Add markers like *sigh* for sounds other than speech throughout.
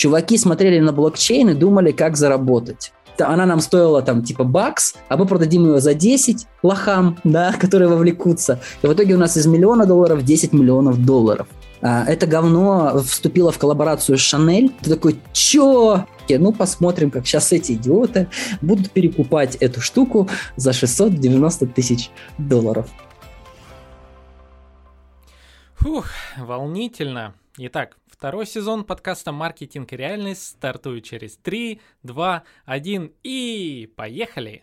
Чуваки смотрели на блокчейн и думали, как заработать она нам стоила там типа бакс, а мы продадим ее за 10 лохам, да, *laughs* которые вовлекутся. И в итоге у нас из миллиона долларов 10 миллионов долларов. А, это говно вступило в коллаборацию с Шанель. Ты такой, чё? Ну, посмотрим, как сейчас эти идиоты будут перекупать эту штуку за 690 тысяч долларов. Фух, волнительно. Итак, второй сезон подкаста «Маркетинг и реальность» стартует через 3, 2, 1 и поехали!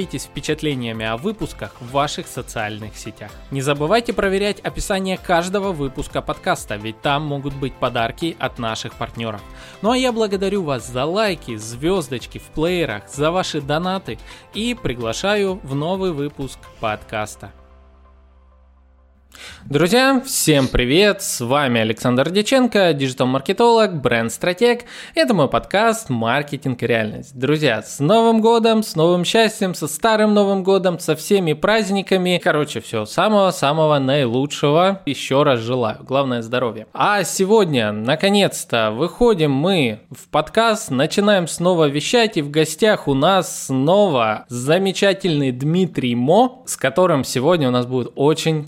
делитесь впечатлениями о выпусках в ваших социальных сетях. Не забывайте проверять описание каждого выпуска подкаста, ведь там могут быть подарки от наших партнеров. Ну а я благодарю вас за лайки, звездочки в плеерах, за ваши донаты и приглашаю в новый выпуск подкаста. Друзья, всем привет! С вами Александр Деченко, диджитал-маркетолог, бренд-стратег. Это мой подкаст «Маркетинг и реальность». Друзья, с Новым годом, с новым счастьем, со старым Новым годом, со всеми праздниками. Короче, все самого-самого наилучшего. Еще раз желаю. Главное здоровье. А сегодня, наконец-то, выходим мы в подкаст, начинаем снова вещать, и в гостях у нас снова замечательный Дмитрий Мо, с которым сегодня у нас будет очень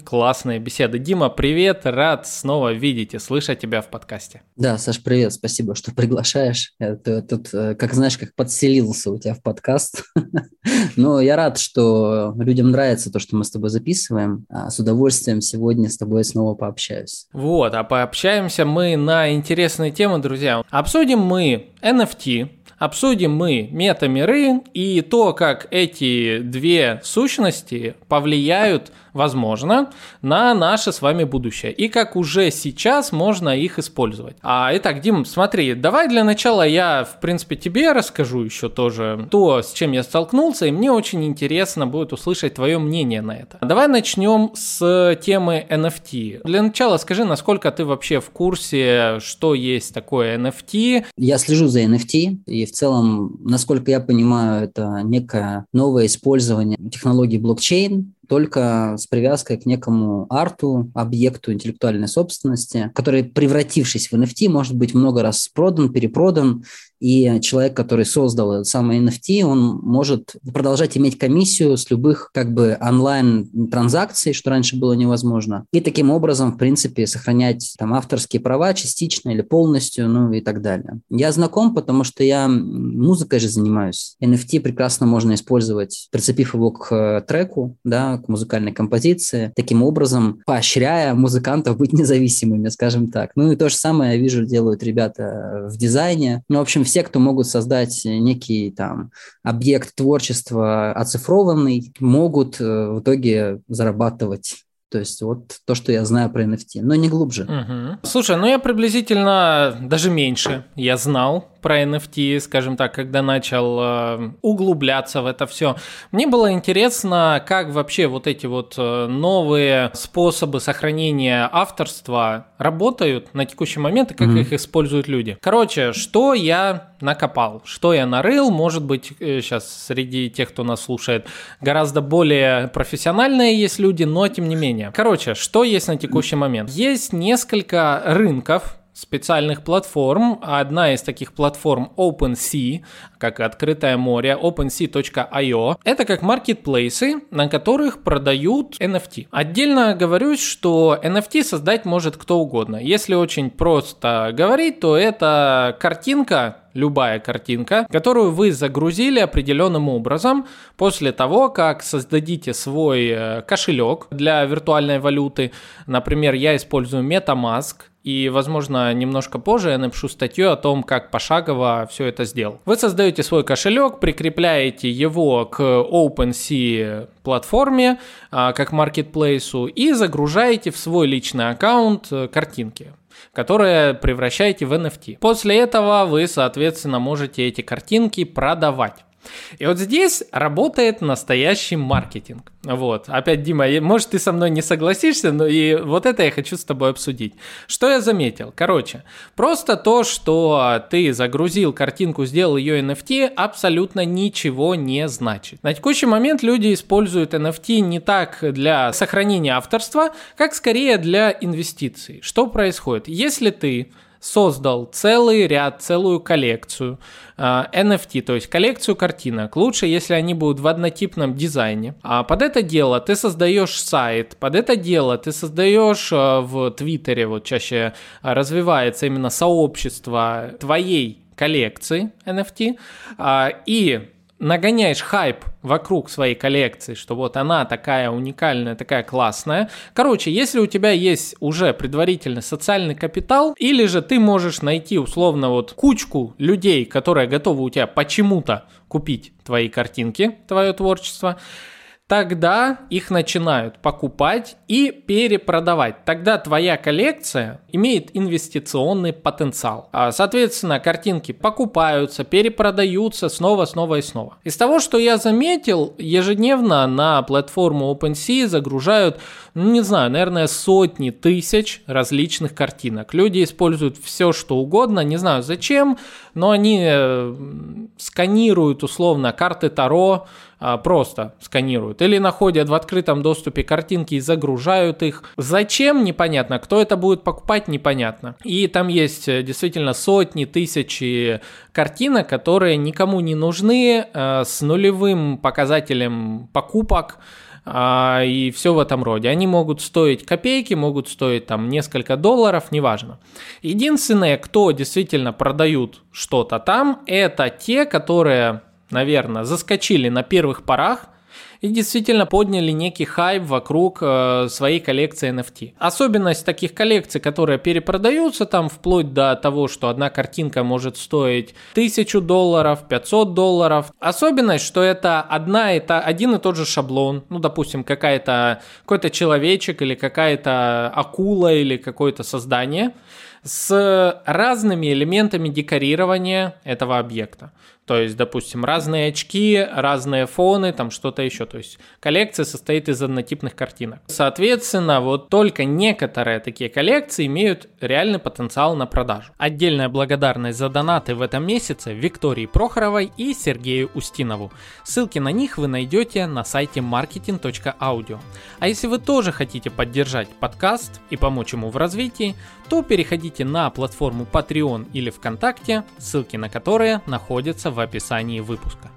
классная беседы. Дима, привет, рад снова видеть и слышать тебя в подкасте. Да, Саш, привет, спасибо, что приглашаешь. Это тут, э, как знаешь, как подселился у тебя в подкаст. *laughs* Но я рад, что людям нравится то, что мы с тобой записываем. А с удовольствием сегодня с тобой снова пообщаюсь. Вот, а пообщаемся мы на интересные темы, друзья. Обсудим мы NFT, обсудим мы метамиры и то, как эти две сущности повлияют возможно, на наше с вами будущее. И как уже сейчас можно их использовать. А итак, Дим, смотри, давай для начала я, в принципе, тебе расскажу еще тоже то, с чем я столкнулся, и мне очень интересно будет услышать твое мнение на это. Давай начнем с темы NFT. Для начала скажи, насколько ты вообще в курсе, что есть такое NFT? Я слежу за NFT, и в целом, насколько я понимаю, это некое новое использование технологии блокчейн, только с привязкой к некому арту, объекту интеллектуальной собственности, который, превратившись в NFT, может быть много раз продан, перепродан, и человек, который создал этот самый NFT, он может продолжать иметь комиссию с любых как бы онлайн-транзакций, что раньше было невозможно, и таким образом, в принципе, сохранять там авторские права частично или полностью, ну и так далее. Я знаком, потому что я музыкой же занимаюсь. NFT прекрасно можно использовать, прицепив его к э, треку, да, к музыкальной композиции, таким образом поощряя музыкантов быть независимыми, скажем так. Ну и то же самое, я вижу, делают ребята в дизайне. Ну, в общем, все, кто могут создать некий там объект творчества оцифрованный, могут э, в итоге зарабатывать то есть вот то, что я знаю про NFT, но не глубже. Угу. Слушай, ну я приблизительно даже меньше я знал про NFT, скажем так, когда начал э, углубляться в это все. Мне было интересно, как вообще вот эти вот э, новые способы сохранения авторства работают на текущий момент и как mm-hmm. их используют люди. Короче, что я накопал, что я нарыл, может быть, сейчас э, среди тех, кто нас слушает, гораздо более профессиональные есть люди, но тем не менее. Короче, что есть на текущий момент? Есть несколько рынков, специальных платформ. Одна из таких платформ OpenSea, как открытое море, OpenSea.io. Это как маркетплейсы, на которых продают NFT. Отдельно говорю, что NFT создать может кто угодно. Если очень просто говорить, то это картинка, любая картинка, которую вы загрузили определенным образом после того, как создадите свой э, кошелек для виртуальной валюты. Например, я использую MetaMask, и, возможно, немножко позже я напишу статью о том, как пошагово все это сделал. Вы создаете свой кошелек, прикрепляете его к OpenSea платформе, а, как маркетплейсу, и загружаете в свой личный аккаунт э, картинки. которые превращаете в NFT. После этого вы, соответственно, можете эти картинки продавать. И вот здесь работает настоящий маркетинг. Вот. Опять, Дима, может, ты со мной не согласишься, но и вот это я хочу с тобой обсудить. Что я заметил? Короче, просто то, что ты загрузил картинку, сделал ее NFT, абсолютно ничего не значит. На текущий момент люди используют NFT не так для сохранения авторства, как скорее для инвестиций. Что происходит? Если ты создал целый ряд, целую коллекцию NFT, то есть коллекцию картинок. Лучше, если они будут в однотипном дизайне. А под это дело ты создаешь сайт, под это дело ты создаешь э, в Твиттере, вот чаще развивается именно сообщество твоей коллекции NFT, и нагоняешь хайп вокруг своей коллекции, что вот она такая уникальная, такая классная. Короче, если у тебя есть уже предварительный социальный капитал, или же ты можешь найти условно вот кучку людей, которые готовы у тебя почему-то купить твои картинки, твое творчество, тогда их начинают покупать и перепродавать. Тогда твоя коллекция имеет инвестиционный потенциал. А, соответственно, картинки покупаются, перепродаются снова, снова и снова. Из того, что я заметил, ежедневно на платформу OpenSea загружают, ну, не знаю, наверное, сотни тысяч различных картинок. Люди используют все, что угодно, не знаю зачем, но они э, сканируют условно карты Таро, просто сканируют. Или находят в открытом доступе картинки и загружают их. Зачем, непонятно. Кто это будет покупать, непонятно. И там есть э, действительно сотни, тысячи картинок, которые никому не нужны, э, с нулевым показателем покупок а, и все в этом роде. Они могут стоить копейки, могут стоить там несколько долларов, неважно. Единственное, кто действительно продают что-то там, это те, которые наверное, заскочили на первых порах и действительно подняли некий хайп вокруг э, своей коллекции NFT. Особенность таких коллекций, которые перепродаются там вплоть до того, что одна картинка может стоить 1000 долларов, 500 долларов. Особенность, что это одна, это один и тот же шаблон. Ну, допустим, какая-то, какой-то человечек или какая-то акула или какое-то создание с разными элементами декорирования этого объекта. То есть, допустим, разные очки, разные фоны, там что-то еще. То есть коллекция состоит из однотипных картинок. Соответственно, вот только некоторые такие коллекции имеют реальный потенциал на продажу. Отдельная благодарность за донаты в этом месяце Виктории Прохоровой и Сергею Устинову. Ссылки на них вы найдете на сайте marketing.audio. А если вы тоже хотите поддержать подкаст и помочь ему в развитии, то переходите на платформу Patreon или ВКонтакте, ссылки на которые находятся в описании выпуска.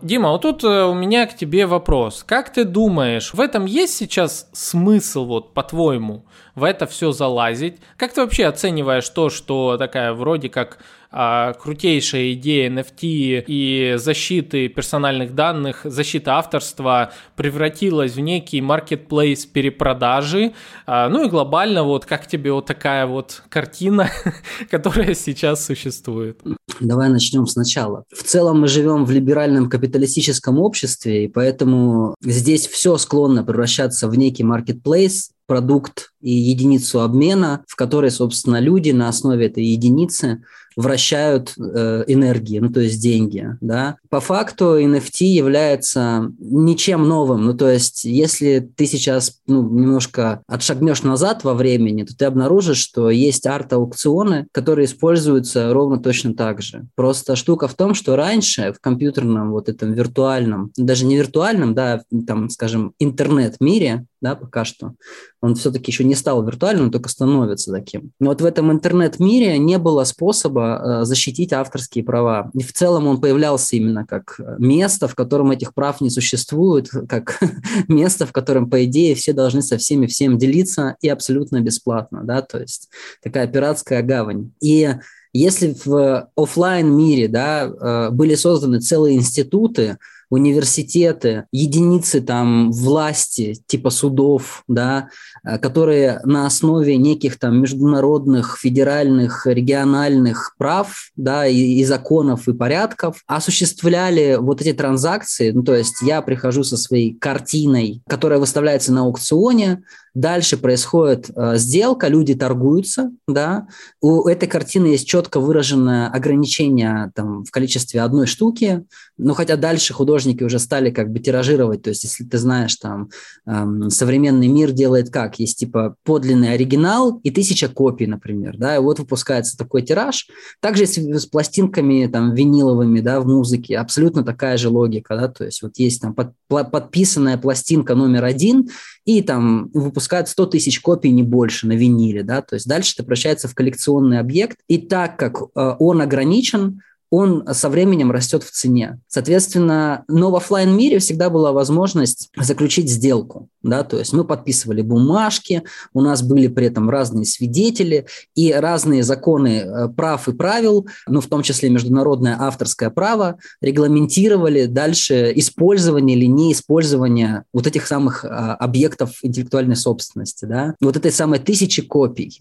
Дима, вот тут э, у меня к тебе вопрос. Как ты думаешь, в этом есть сейчас смысл, вот по-твоему, в это все залазить? Как ты вообще оцениваешь то, что такая вроде как а, крутейшая идея NFT и защиты персональных данных, защита авторства превратилась в некий маркетплейс перепродажи. А, ну и глобально вот как тебе вот такая вот картина, *laughs* которая сейчас существует? Давай начнем сначала. В целом мы живем в либеральном капиталистическом обществе, и поэтому здесь все склонно превращаться в некий маркетплейс, продукт и единицу обмена, в которой, собственно, люди на основе этой единицы вращают э, энергии, ну то есть деньги, да. По факту NFT является ничем новым, ну то есть если ты сейчас ну, немножко отшагнешь назад во времени, то ты обнаружишь, что есть арт-аукционы, которые используются ровно точно так же. Просто штука в том, что раньше в компьютерном вот этом виртуальном, даже не виртуальном, да, там, скажем, интернет-мире, да, пока что, он все-таки еще не стал виртуальным, только становится таким. Но вот в этом интернет-мире не было способа э, защитить авторские права. И в целом он появлялся именно как место, в котором этих прав не существует, как *laughs* место, в котором, по идее, все должны со всеми всем делиться и абсолютно бесплатно, да, то есть такая пиратская гавань. И если в офлайн мире да, э, были созданы целые институты, университеты, единицы там власти, типа судов, да, э, которые на основе неких там международных, федеральных, региональных прав, да, и, и законов, и порядков осуществляли вот эти транзакции. Ну, то есть я прихожу со своей картиной, которая выставляется на аукционе, дальше происходит э, сделка, люди торгуются, да, у этой картины есть четко выраженное ограничение там, в количестве одной штуки, но хотя дальше художники уже стали как бы тиражировать, то есть если ты знаешь, там, эм, современный мир делает как, есть типа подлинный оригинал и тысяча копий, например, да, и вот выпускается такой тираж, также с, с пластинками там виниловыми, да, в музыке, абсолютно такая же логика, да, то есть вот есть там под, подписанная пластинка номер один, и там выпускают 100 тысяч копий, не больше, на виниле, да, то есть дальше это превращается в коллекционный объект, и так как э, он ограничен, он со временем растет в цене. Соответственно, но в офлайн мире всегда была возможность заключить сделку. Да? То есть мы подписывали бумажки, у нас были при этом разные свидетели и разные законы э, прав и правил, ну, в том числе международное авторское право, регламентировали дальше использование или неиспользование вот этих самых а, объектов интеллектуальной собственности. Да? Вот этой самой тысячи копий.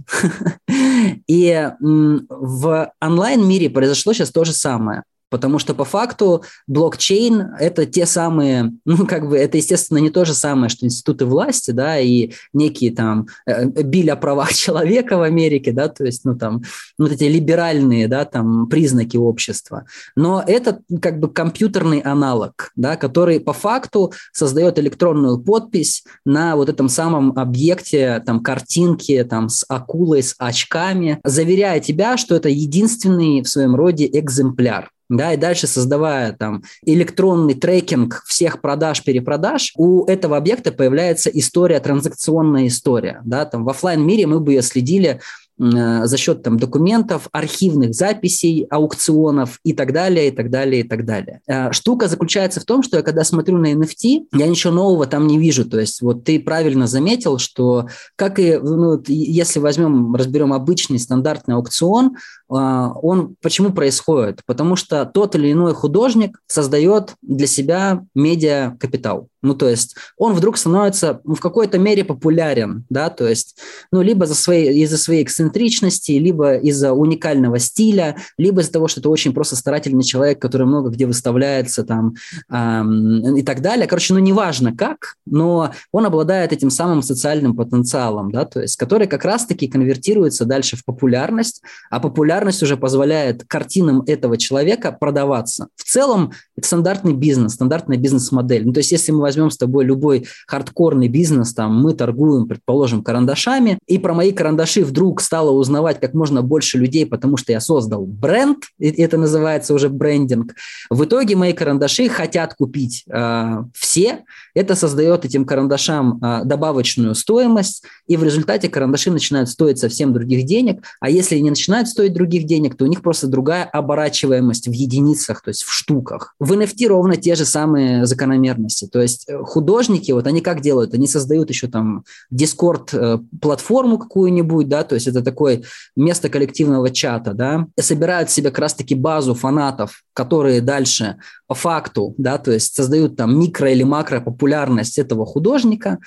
*laughs* И в онлайн-мире произошло сейчас то же самое. Потому что по факту блокчейн – это те самые, *laughs* ну, как бы, это, естественно, не то же самое, что институты власти, да, и некие там э, биль о правах *laughs* человека в Америке, да, то есть, ну, там, вот эти либеральные, да, там, признаки общества. Но это как бы компьютерный аналог, да, который по факту создает электронную подпись на вот этом самом объекте, там, картинки, там, с акулой, с очками, заверяя тебя, что это единственный в своем роде экземпляр да, и дальше создавая там электронный трекинг всех продаж, перепродаж, у этого объекта появляется история, транзакционная история, да, там в офлайн мире мы бы ее следили за счет там, документов, архивных записей, аукционов и так далее, и так далее, и так далее. Э, штука заключается в том, что я когда смотрю на NFT, я ничего нового там не вижу. То есть вот ты правильно заметил, что как и, ну, если возьмем, разберем обычный стандартный аукцион, э, он почему происходит? Потому что тот или иной художник создает для себя медиа-капитал. Ну, то есть он вдруг становится в какой-то мере популярен, да, то есть, ну, либо за своей, из-за своей эксцентричности, либо из-за уникального стиля, либо из-за того, что это очень просто старательный человек, который много где выставляется там эм, и так далее. Короче, ну, неважно как, но он обладает этим самым социальным потенциалом, да, то есть, который как раз-таки конвертируется дальше в популярность, а популярность уже позволяет картинам этого человека продаваться. В целом, это стандартный бизнес, стандартная бизнес-модель. Ну, то есть, если мы возьмем с тобой любой хардкорный бизнес, там мы торгуем, предположим, карандашами, и про мои карандаши вдруг стало узнавать как можно больше людей, потому что я создал бренд, это называется уже брендинг. В итоге мои карандаши хотят купить э, все, это создает этим карандашам э, добавочную стоимость, и в результате карандаши начинают стоить совсем других денег, а если не начинают стоить других денег, то у них просто другая оборачиваемость в единицах, то есть в штуках. В NFT ровно те же самые закономерности, то есть Э, художники, вот они как делают? Они создают еще там Discord-платформу э, какую-нибудь, да, то есть это такое место коллективного чата, да, и собирают себе как раз-таки базу фанатов, которые дальше по факту, да, то есть создают там микро или макро популярность этого художника,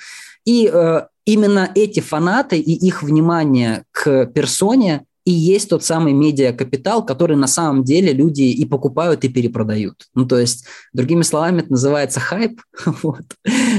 и э, именно эти фанаты и их внимание к персоне и есть тот самый медиакапитал, который на самом деле люди и покупают, и перепродают. Ну, то есть, другими словами, это называется хайп, *laughs* вот.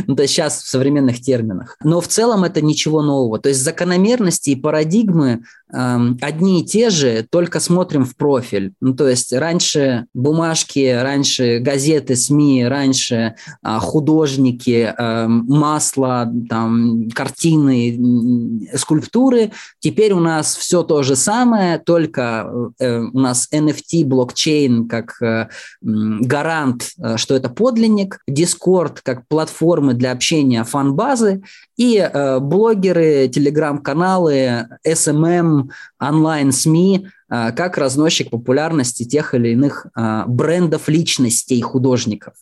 ну, то есть сейчас в современных терминах. Но в целом это ничего нового. То есть закономерности и парадигмы э, одни и те же, только смотрим в профиль. Ну, то есть раньше бумажки, раньше газеты, СМИ, раньше э, художники, э, масло, там, картины, скульптуры. Теперь у нас все то же самое, самое, только э, у нас NFT, блокчейн как э, гарант, э, что это подлинник, Discord как платформы для общения фан-базы и блогеры, телеграм-каналы, SMM, онлайн-СМИ э, как разносчик популярности тех или иных э, брендов личностей художников.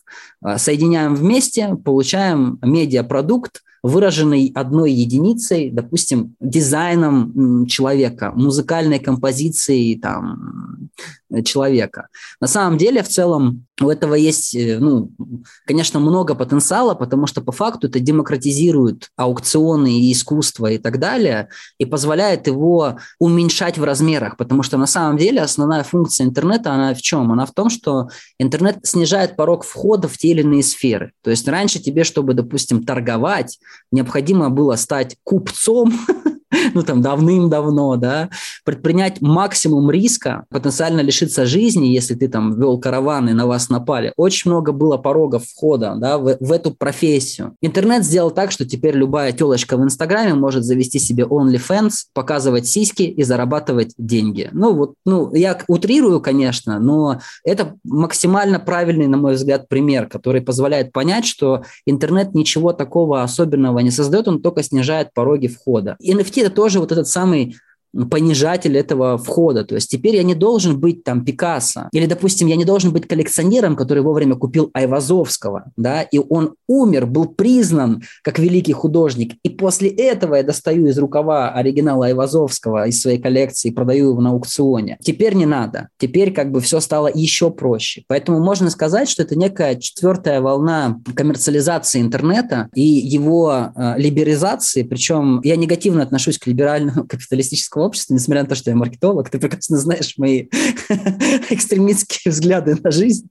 Э, соединяем вместе, получаем медиапродукт, выраженный одной единицей, допустим, дизайном человека, музыкальной композицией, там, человека. На самом деле, в целом, у этого есть, э, ну, конечно, много потенциала, потому что по факту это демократизирует аукционы и искусство и так далее, и позволяет его уменьшать в размерах, потому что на самом деле основная функция интернета, она в чем? Она в том, что интернет снижает порог входа в те или иные сферы. То есть раньше тебе, чтобы, допустим, торговать, необходимо было стать купцом, *laughs* *laughs* ну там давным-давно, да, предпринять максимум риска, потенциально лишиться жизни, если ты там вел караван и на вас напали. Очень много было порогов входа, да, в, в эту профессию. Интернет сделал так, что теперь любая телочка в Инстаграме может завести себе OnlyFans, показывать сиськи и зарабатывать деньги. Ну вот, ну я утрирую, конечно, но это максимально правильный, на мой взгляд, пример, который позволяет понять, что интернет ничего такого особенного не создает, он только снижает пороги входа. NFT это тоже вот этот самый понижатель этого входа. То есть теперь я не должен быть там Пикассо. Или, допустим, я не должен быть коллекционером, который вовремя купил Айвазовского, да, и он умер, был признан как великий художник. И после этого я достаю из рукава оригинала Айвазовского из своей коллекции и продаю его на аукционе. Теперь не надо. Теперь как бы все стало еще проще. Поэтому можно сказать, что это некая четвертая волна коммерциализации интернета и его э, либеризации. Причем я негативно отношусь к либеральному *laughs* капиталистическому гражданского общества, несмотря на то, что я маркетолог, ты прекрасно знаешь мои *laughs* экстремистские взгляды на жизнь.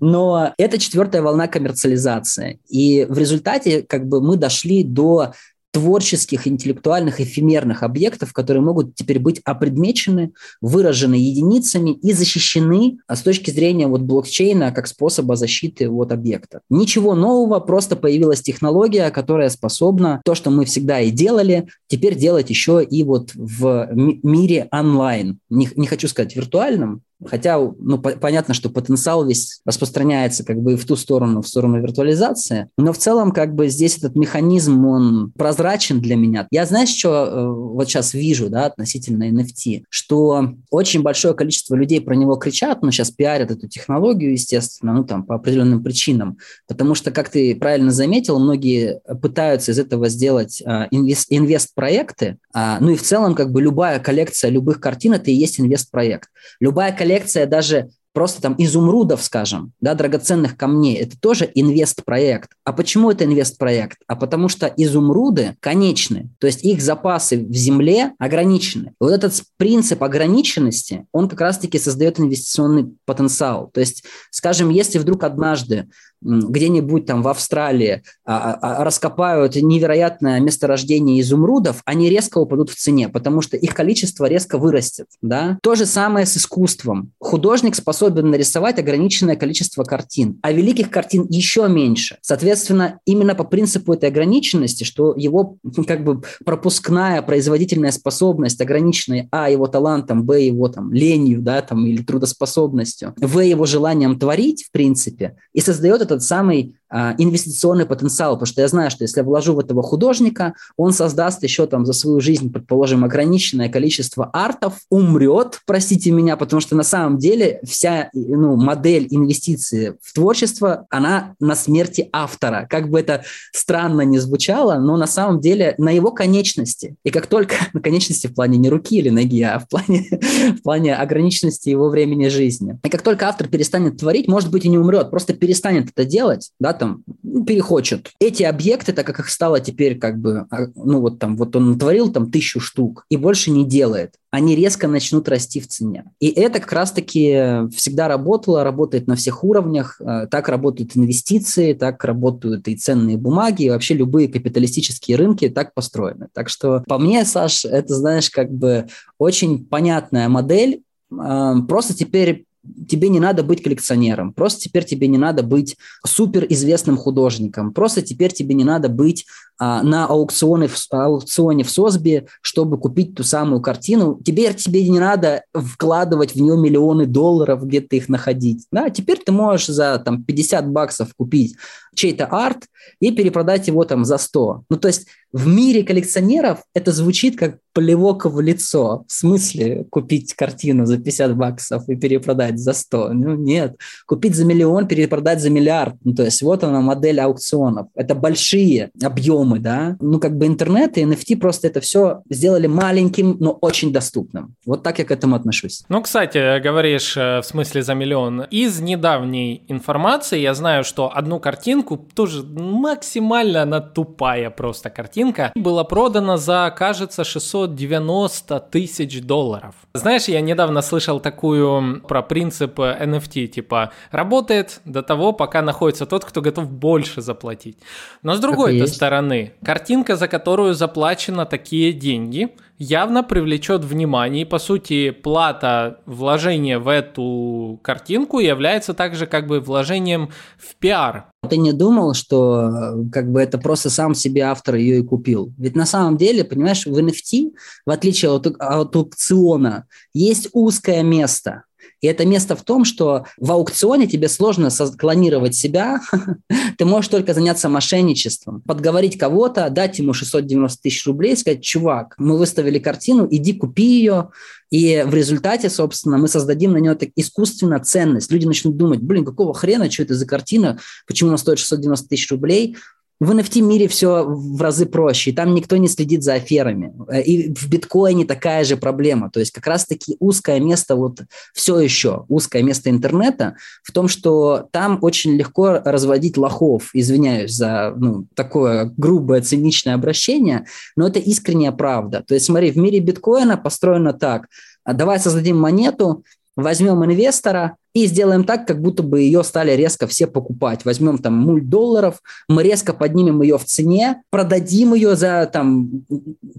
Но это четвертая волна коммерциализации. И в результате как бы мы дошли до творческих, интеллектуальных, эфемерных объектов, которые могут теперь быть опредмечены, выражены единицами и защищены а с точки зрения вот блокчейна как способа защиты вот объекта. Ничего нового, просто появилась технология, которая способна то, что мы всегда и делали, теперь делать еще и вот в мире онлайн. Не, не хочу сказать виртуальном, Хотя, ну, по- понятно, что потенциал весь распространяется как бы и в ту сторону, в сторону виртуализации. Но в целом, как бы здесь этот механизм, он прозрачен для меня. Я, знаешь, что э, вот сейчас вижу, да, относительно NFT, что очень большое количество людей про него кричат, ну, сейчас пиарят эту технологию, естественно, ну, там, по определенным причинам. Потому что, как ты правильно заметил, многие пытаются из этого сделать э, инвест- инвест-проекты, а, ну, и в целом, как бы любая коллекция любых картин – это и есть инвест-проект. Любая коллекция даже просто там изумрудов, скажем, да, драгоценных камней, это тоже инвест-проект. А почему это инвест-проект? А потому что изумруды конечны, то есть их запасы в земле ограничены. И вот этот принцип ограниченности, он как раз-таки создает инвестиционный потенциал. То есть, скажем, если вдруг однажды где-нибудь там в Австралии а, а, а, раскопают невероятное месторождение изумрудов, они резко упадут в цене, потому что их количество резко вырастет. Да? То же самое с искусством. Художник способен нарисовать ограниченное количество картин, а великих картин еще меньше. Соответственно, именно по принципу этой ограниченности, что его *laughs* как бы пропускная производительная способность ограниченная а его талантом, б его там ленью, да, там или трудоспособностью, в его желанием творить, в принципе, и создает это этот самый инвестиционный потенциал, потому что я знаю, что если я вложу в этого художника, он создаст еще там за свою жизнь, предположим, ограниченное количество артов, умрет, простите меня, потому что на самом деле вся ну, модель инвестиции в творчество, она на смерти автора. Как бы это странно не звучало, но на самом деле на его конечности. И как только *laughs* на конечности в плане не руки или ноги, а в плане, *laughs* в плане ограниченности его времени жизни. И как только автор перестанет творить, может быть и не умрет, просто перестанет это делать, да, там, ну, перехочет. Эти объекты, так как их стало теперь как бы, а, ну вот там, вот он натворил там тысячу штук и больше не делает, они резко начнут расти в цене. И это как раз-таки всегда работало, работает на всех уровнях. Э, так работают инвестиции, так работают и ценные бумаги, и вообще любые капиталистические рынки так построены. Так что по мне, Саш, это, знаешь, как бы очень понятная модель, э, Просто теперь тебе не надо быть коллекционером, просто теперь тебе не надо быть суперизвестным художником, просто теперь тебе не надо быть а, на аукционе, в, аукционе в Сосби, чтобы купить ту самую картину. Теперь тебе не надо вкладывать в нее миллионы долларов, где-то их находить. Да? Теперь ты можешь за там, 50 баксов купить чей-то арт и перепродать его там за 100. Ну, то есть в мире коллекционеров это звучит как плевок в лицо. В смысле купить картину за 50 баксов и перепродать за 100? Ну, нет. Купить за миллион, перепродать за миллиард. Ну, то есть вот она модель аукционов. Это большие объемы, да. Ну, как бы интернет и NFT просто это все сделали маленьким, но очень доступным. Вот так я к этому отношусь. Ну, кстати, говоришь э, в смысле за миллион. Из недавней информации я знаю, что одну картинку, тоже максимально она тупая просто картинка, была продана за, кажется, 600 590 тысяч долларов. Знаешь, я недавно слышал такую про принцип NFT, типа работает до того, пока находится тот, кто готов больше заплатить. Но с другой стороны, картинка, за которую заплачено такие деньги, явно привлечет внимание. И, по сути, плата вложения в эту картинку является также как бы вложением в пиар. Ты не думал, что как бы это просто сам себе автор ее и купил? Ведь на самом деле, понимаешь, в NFT, в отличие от, от аукциона, есть узкое место – и это место в том, что в аукционе тебе сложно клонировать себя, *laughs* ты можешь только заняться мошенничеством, подговорить кого-то, дать ему 690 тысяч рублей, сказать, чувак, мы выставили картину, иди купи ее, и в результате, собственно, мы создадим на нее так искусственно ценность. Люди начнут думать, блин, какого хрена, что это за картина, почему она стоит 690 тысяч рублей, в NFT мире все в разы проще, и там никто не следит за аферами. Э, и в биткоине такая же проблема. То есть как раз-таки узкое место, вот все еще узкое место интернета в том, что там очень легко разводить лохов. Извиняюсь за ну, такое грубое, циничное обращение, но это искренняя правда. То есть смотри, в мире биткоина построено так. А давай создадим монету, возьмем инвестора, и сделаем так, как будто бы ее стали резко все покупать. Возьмем там мульт долларов, мы резко поднимем ее в цене, продадим ее за там,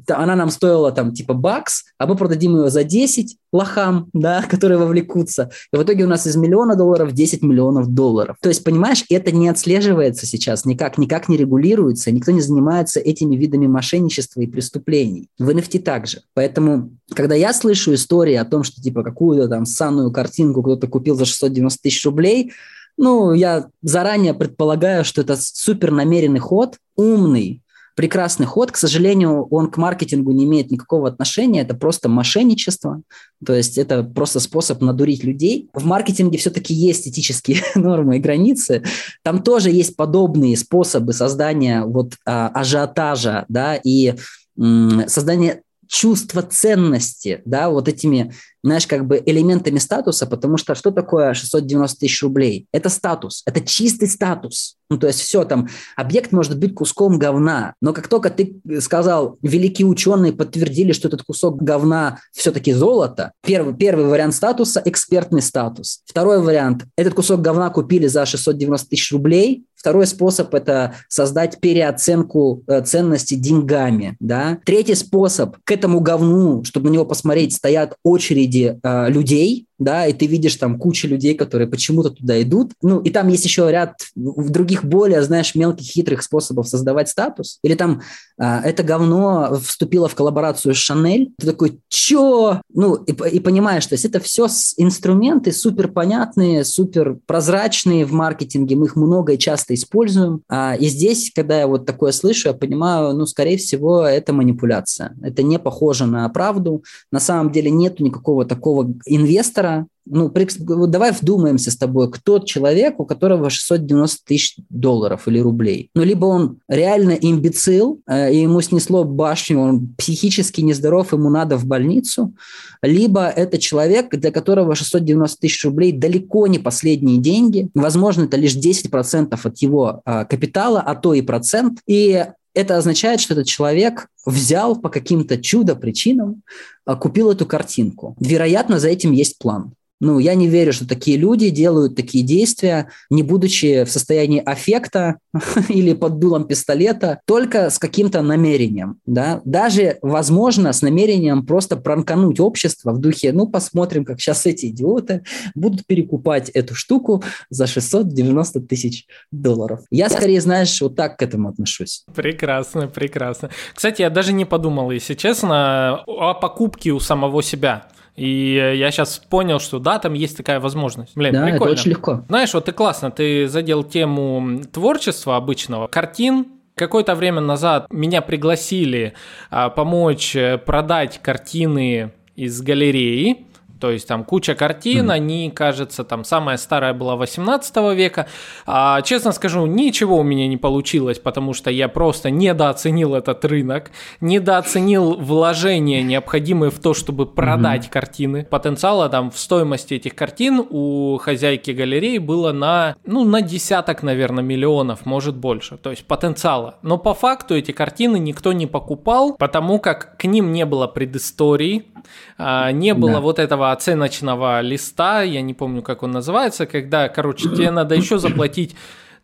она нам стоила там типа бакс, а мы продадим ее за 10 лохам, да, *laughs* которые вовлекутся. И в итоге у нас из миллиона долларов 10 миллионов долларов. То есть, понимаешь, это не отслеживается сейчас никак, никак не регулируется, никто не занимается этими видами мошенничества и преступлений. В NFT также. Поэтому, когда я слышу истории о том, что типа какую-то там санную картинку кто-то купил за за 690 тысяч рублей, ну, я заранее предполагаю, что это супер намеренный ход, умный, прекрасный ход. К сожалению, он к маркетингу не имеет никакого отношения, это просто мошенничество, то есть это просто способ надурить людей. В маркетинге все-таки есть этические *laughs* нормы и границы, там тоже есть подобные способы создания вот а, ажиотажа, да, и м, создания чувства ценности, да, вот этими знаешь, как бы элементами статуса, потому что что такое 690 тысяч рублей? Это статус, это чистый статус. Ну, то есть все там, объект может быть куском говна, но как только ты сказал, великие ученые подтвердили, что этот кусок говна все-таки золото, первый, первый вариант статуса – экспертный статус. Второй вариант – этот кусок говна купили за 690 тысяч рублей, Второй способ – это создать переоценку э, ценности деньгами. Да? Третий способ – к этому говну, чтобы на него посмотреть, стоят очереди э, людей, да, и ты видишь там кучу людей, которые почему-то туда идут. Ну, и там есть еще ряд других более, знаешь, мелких, хитрых способов создавать статус. Или там а, это говно вступило в коллаборацию с Шанель. Ты такой, чё? Ну, и, и понимаешь, то есть это все инструменты супер понятные, супер прозрачные в маркетинге, мы их много и часто используем. А, и здесь, когда я вот такое слышу, я понимаю, ну, скорее всего, это манипуляция. Это не похоже на правду. На самом деле нету никакого такого инвестора, инвестора, ну, давай вдумаемся с тобой, кто человек, у которого 690 тысяч долларов или рублей. Ну, либо он реально имбецил, э, и ему снесло башню, он психически нездоров, ему надо в больницу, либо это человек, для которого 690 тысяч рублей далеко не последние деньги, возможно, это лишь 10% от его э, капитала, а то и процент, и это означает, что этот человек взял по каким-то чудо-причинам, а, купил эту картинку. Вероятно, за этим есть план. Ну, я не верю, что такие люди делают такие действия, не будучи в состоянии аффекта *laughs* или под дулом пистолета, только с каким-то намерением. Да? Даже, возможно, с намерением просто пранкануть общество в духе, ну, посмотрим, как сейчас эти идиоты будут перекупать эту штуку за 690 тысяч долларов. Я скорее, знаешь, вот так к этому отношусь. Прекрасно, прекрасно. Кстати, я даже не подумал, если честно, о покупке у самого себя. И я сейчас понял, что да, там есть такая возможность. Блин, да, прикольно. это очень легко. Знаешь, вот ты классно, ты задел тему творчества обычного, картин, Какое-то время назад меня пригласили а, помочь э, продать картины из галереи то есть там куча картин, mm-hmm. они, кажется, там самая старая была 18 века. А, честно скажу, ничего у меня не получилось, потому что я просто недооценил этот рынок, недооценил вложения, необходимые в то, чтобы продать mm-hmm. картины. Потенциала там в стоимости этих картин у хозяйки галереи было на, ну, на десяток, наверное, миллионов, может больше. То есть потенциала. Но по факту эти картины никто не покупал, потому как к ним не было предыстории, не было да. вот этого оценочного листа, я не помню, как он называется, когда, короче, тебе надо еще заплатить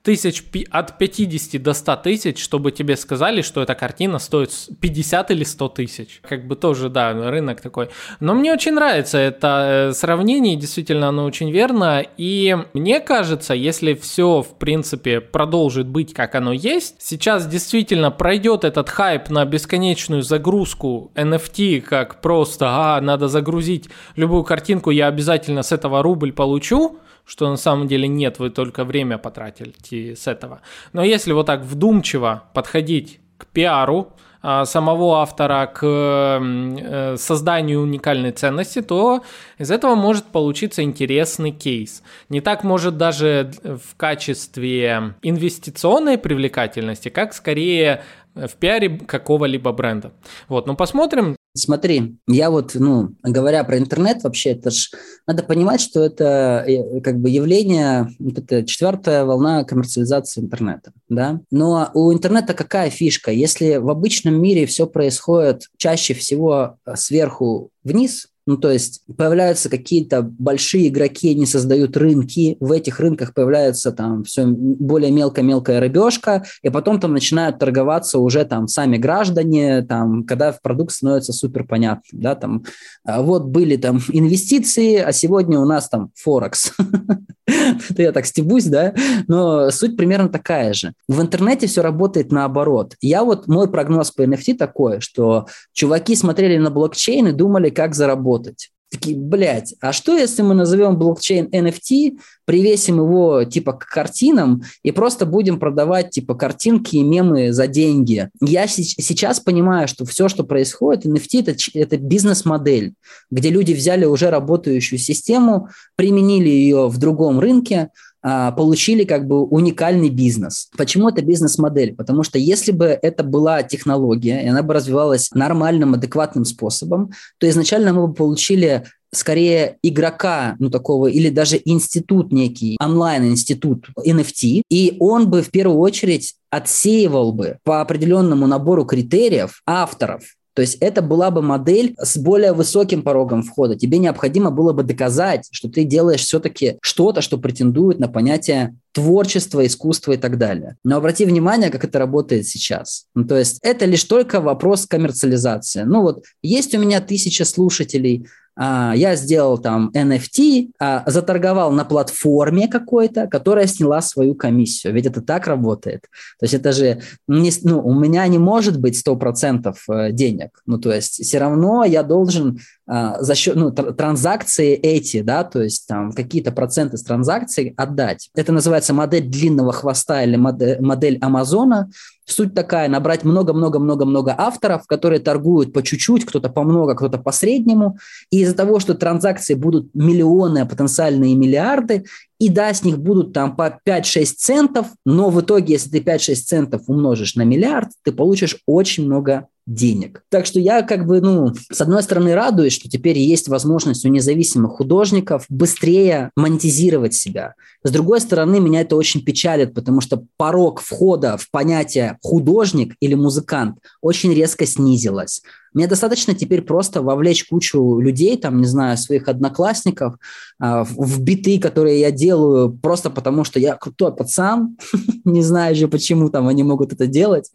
тысяч от 50 до 100 тысяч, чтобы тебе сказали, что эта картина стоит 50 или 100 тысяч. Как бы тоже, да, рынок такой. Но мне очень нравится это э, сравнение, действительно оно очень верно. И мне кажется, если все, в принципе, продолжит быть, как оно есть, сейчас действительно пройдет этот хайп на бесконечную загрузку NFT, как просто, а, надо загрузить любую картинку, я обязательно с этого рубль получу, что на самом деле нет, вы только время потратите с этого. Но если вот так вдумчиво подходить к пиару, а, самого автора к э, созданию уникальной ценности, то из этого может получиться интересный кейс. Не так может даже в качестве инвестиционной привлекательности, как скорее в пиаре какого-либо бренда. Вот, ну посмотрим, Смотри, я вот, ну, говоря про интернет, вообще, это ж надо понимать, что это э, как бы явление, вот это четвертая волна коммерциализации интернета, да. Но у интернета какая фишка? Если в обычном мире все происходит чаще всего э, сверху вниз, ну, то есть появляются какие-то большие игроки, они создают рынки, в этих рынках появляется там все более мелкая-мелкая рыбешка, и потом там начинают торговаться уже там сами граждане, там, когда продукт становится супер понятным, да, там, а вот были там инвестиции, а сегодня у нас там Форекс. *laughs* Это я так стебусь, да, но суть примерно такая же. В интернете все работает наоборот. Я вот, мой прогноз по NFT такой, что чуваки смотрели на блокчейн и думали, как заработать работать. Такие, блядь, а что если мы назовем блокчейн NFT, привесим его типа к картинам и просто будем продавать типа картинки и мемы за деньги? Я сейчас понимаю, что все, что происходит, NFT это, это бизнес-модель, где люди взяли уже работающую систему, применили ее в другом рынке, получили как бы уникальный бизнес. Почему это бизнес-модель? Потому что если бы это была технология, и она бы развивалась нормальным, адекватным способом, то изначально мы бы получили скорее игрока, ну такого, или даже институт некий, онлайн-институт NFT, и он бы в первую очередь отсеивал бы по определенному набору критериев авторов, то есть это была бы модель с более высоким порогом входа. Тебе необходимо было бы доказать, что ты делаешь все-таки что-то, что претендует на понятие творчества, искусства и так далее. Но обрати внимание, как это работает сейчас. Ну, то есть это лишь только вопрос коммерциализации. Ну вот есть у меня тысяча слушателей, я сделал там NFT, а, заторговал на платформе какой-то, которая сняла свою комиссию. Ведь это так работает. То есть это же, не, ну, у меня не может быть 100% э, денег. Ну, то есть все равно я должен а, за счет, ну, транзакции эти, да, то есть там какие-то проценты с транзакций отдать. Это называется модель длинного хвоста или модель, модель Амазона. Суть такая, набрать много-много-много-много авторов, которые торгуют по чуть-чуть, кто-то по много, кто-то по среднему. И из-за того, что транзакции будут миллионы, а потенциальные миллиарды, и да, с них будут там по 5-6 центов, но в итоге, если ты 5-6 центов умножишь на миллиард, ты получишь очень много денег. Так что я как бы, ну, с одной стороны радуюсь, что теперь есть возможность у независимых художников быстрее монетизировать себя. С другой стороны, меня это очень печалит, потому что порог входа в понятие художник или музыкант очень резко снизилась. Мне достаточно теперь просто вовлечь кучу людей, там, не знаю, своих одноклассников э, в биты, которые я делаю, просто потому что я крутой пацан, *laughs* не знаю же, почему там они могут это делать.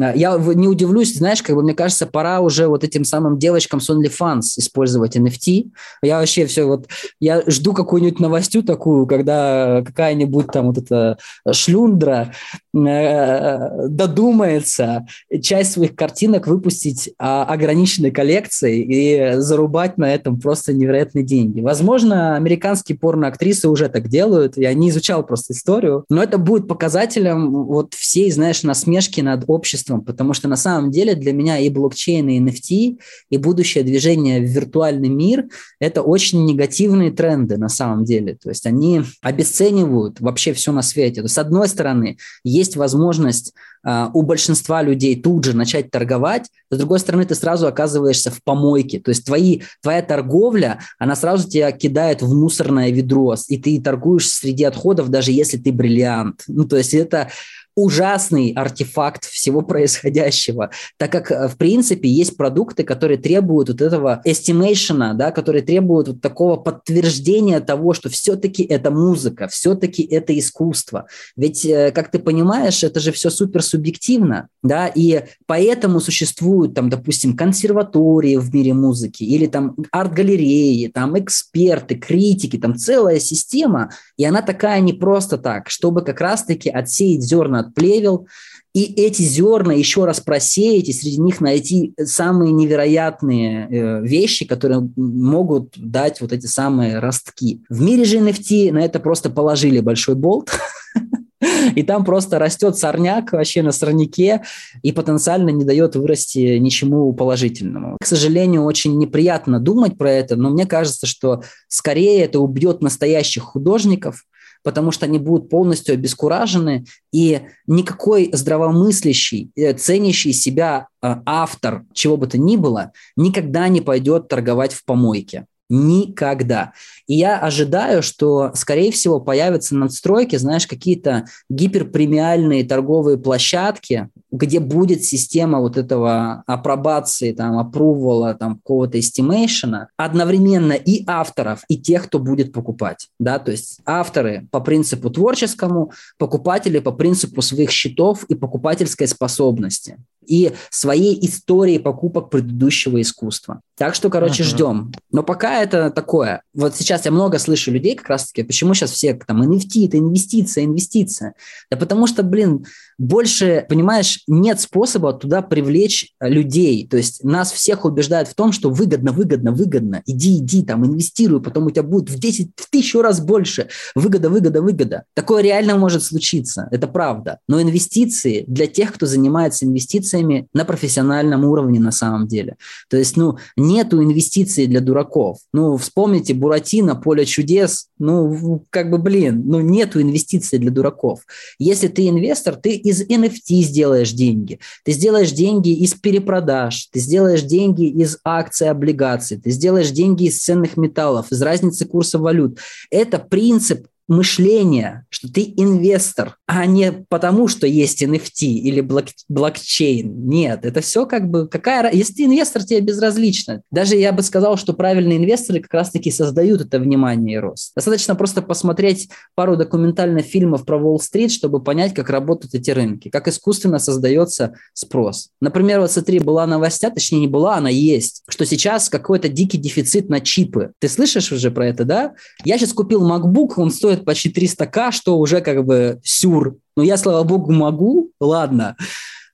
А, я не удивлюсь, знаешь, как бы мне кажется, пора уже вот этим самым девочкам с OnlyFans использовать NFT. Я вообще все вот, я жду какую-нибудь новостью такую, когда какая-нибудь там вот эта шлюндра э, додумается часть своих картинок выпустить а, ограниченной коллекцией и зарубать на этом просто невероятные деньги. Возможно, американские порноактрисы уже так делают, я не изучал просто историю, но это будет показателем вот всей, знаешь, насмешки над обществом, потому что на самом деле для меня и блокчейн, и NFT, и будущее движение в виртуальный мир – это очень негативные тренды на самом деле. То есть они обесценивают вообще все на свете. То есть, с одной стороны, есть возможность а, у большинства людей тут же начать торговать, с другой стороны, ты сразу оказываешься в помойке. То есть твои, твоя торговля, она сразу тебя кидает в мусорное ведро, и ты торгуешь среди отходов, даже если ты бриллиант. Ну, то есть это ужасный артефакт всего происходящего, так как, э, в принципе, есть продукты, которые требуют вот этого estimation, да, которые требуют вот такого подтверждения того, что все-таки это музыка, все-таки это искусство. Ведь, э, как ты понимаешь, это же все супер субъективно, да, и поэтому существуют там, допустим, консерватории в мире музыки или там арт-галереи, там эксперты, критики, там целая система, и она такая не просто так, чтобы как раз-таки отсеять зерна от плевел, и эти зерна еще раз просеять, и среди них найти самые невероятные э, вещи, которые могут дать вот эти самые ростки. В мире же NFT на это просто положили большой болт, *laughs* и там просто растет сорняк вообще на сорняке и потенциально не дает вырасти ничему положительному. К сожалению, очень неприятно думать про это, но мне кажется, что скорее это убьет настоящих художников, потому что они будут полностью обескуражены, и никакой здравомыслящий, э, ценящий себя э, автор чего бы то ни было никогда не пойдет торговать в помойке. Никогда. И я ожидаю, что, скорее всего, появятся надстройки, знаешь, какие-то гиперпремиальные торговые площадки, где будет система вот этого апробации, там, approval а, там, какого-то estimation а, одновременно и авторов, и тех, кто будет покупать, да, то есть авторы по принципу творческому, покупатели по принципу своих счетов и покупательской способности и своей истории покупок предыдущего искусства. Так что, короче, uh-huh. ждем. Но пока это такое. Вот сейчас я много слышу людей как раз-таки, почему сейчас все там NFT, это инвестиция, инвестиция. Да потому что, блин, больше, понимаешь, нет способа туда привлечь людей. То есть нас всех убеждают в том, что выгодно, выгодно, выгодно. Иди, иди, там, инвестируй, потом у тебя будет в 10, в тысячу раз больше. Выгода, выгода, выгода. Такое реально может случиться, это правда. Но инвестиции для тех, кто занимается инвестициями на профессиональном уровне на самом деле. То есть, ну, нету инвестиций для дураков. Ну, вспомните Буратино, Поле чудес. Ну, как бы, блин, ну, нету инвестиций для дураков. Если ты инвестор, ты из NFT сделаешь деньги, ты сделаешь деньги из перепродаж, ты сделаешь деньги из акций, облигаций, ты сделаешь деньги из ценных металлов, из разницы курса валют. Это принцип мышление, что ты инвестор, а не потому, что есть NFT или блок, блокчейн. Нет, это все как бы какая... Если ты инвестор, тебе безразлично. Даже я бы сказал, что правильные инвесторы как раз-таки создают это внимание и рост. Достаточно просто посмотреть пару документальных фильмов про Уолл-стрит, чтобы понять, как работают эти рынки, как искусственно создается спрос. Например, вот смотри, была новость, точнее не была, она есть, что сейчас какой-то дикий дефицит на чипы. Ты слышишь уже про это, да? Я сейчас купил MacBook, он стоит стоит почти 300к, что уже как бы сюр. Но я, слава богу, могу, ладно.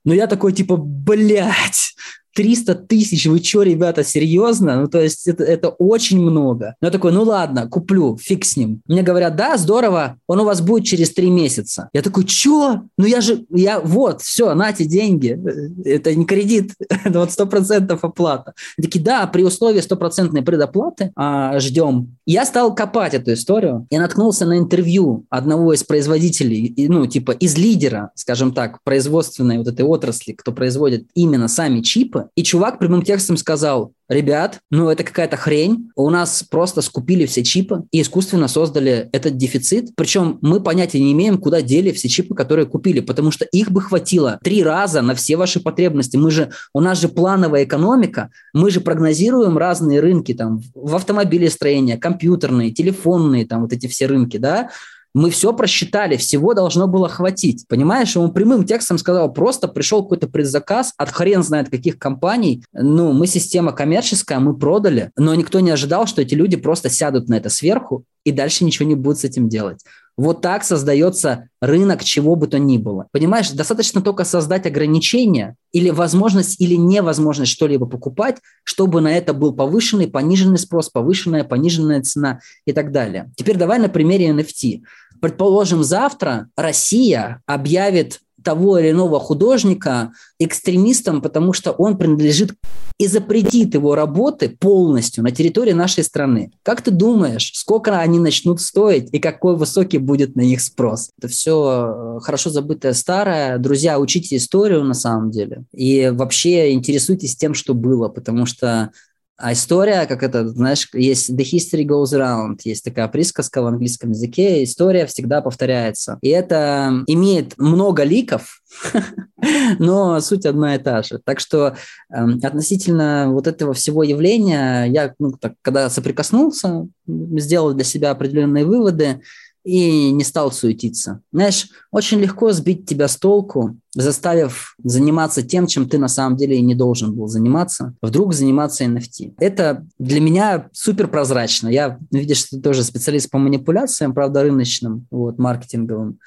Но я такой, типа, блядь, 300 тысяч, вы что, ребята, серьезно? Ну, то есть это, это очень много. Но я такой, ну ладно, куплю, фиг с ним. Мне говорят, да, здорово, он у вас будет через три месяца. Я такой, что? Ну я же, я, вот, все, нате деньги. Это не кредит, *laughs* это вот 100% оплата. Они такие, да, при условии стопроцентной предоплаты а, ждем. Я стал копать эту историю. Я наткнулся на интервью одного из производителей, ну, типа из лидера, скажем так, производственной вот этой отрасли, кто производит именно сами чипы. И чувак прямым текстом сказал, ребят, ну это какая-то хрень, у нас просто скупили все чипы и искусственно создали этот дефицит. Причем мы понятия не имеем, куда дели все чипы, которые купили, потому что их бы хватило три раза на все ваши потребности. Мы же, у нас же плановая экономика, мы же прогнозируем разные рынки там в автомобилестроении, компьютерные, телефонные, там вот эти все рынки, да, Мы все просчитали, всего должно было хватить. Понимаешь, он прямым текстом сказал, просто пришел какой-то предзаказ от хрен знает каких компаний. Ну, мы система коммерческая, мы продали, но никто не ожидал, что эти люди просто сядут на это сверху и дальше ничего не будут с этим делать. Вот так создается рынок чего бы то ни было. Понимаешь, достаточно только создать ограничения или возможность, или невозможность что-либо покупать, чтобы на это был повышенный, пониженный спрос, повышенная, пониженная цена и так далее. Теперь давай на примере NFT. Предположим, завтра Россия объявит того или иного художника экстремистом, потому что он принадлежит и запретит его работы полностью на территории нашей страны. Как ты думаешь, сколько они начнут стоить и какой высокий будет на них спрос? Это все э, хорошо забытое старое. Друзья, учите историю на самом деле. И вообще интересуйтесь тем, что было, потому что а история, как это, знаешь, есть the history goes around, есть такая присказка в английском языке, история всегда повторяется. И это имеет много ликов, *laughs* но суть одна и та же. Так что э, относительно вот этого всего явления, я, ну, так, когда соприкоснулся, сделал для себя определенные выводы, и не стал суетиться. Знаешь, очень легко сбить тебя с толку, заставив заниматься тем, чем ты на самом деле и не должен был заниматься, вдруг заниматься NFT. Это для меня супер прозрачно. Я, видишь, ты тоже специалист по манипуляциям, правда, рыночным, вот, маркетинговым.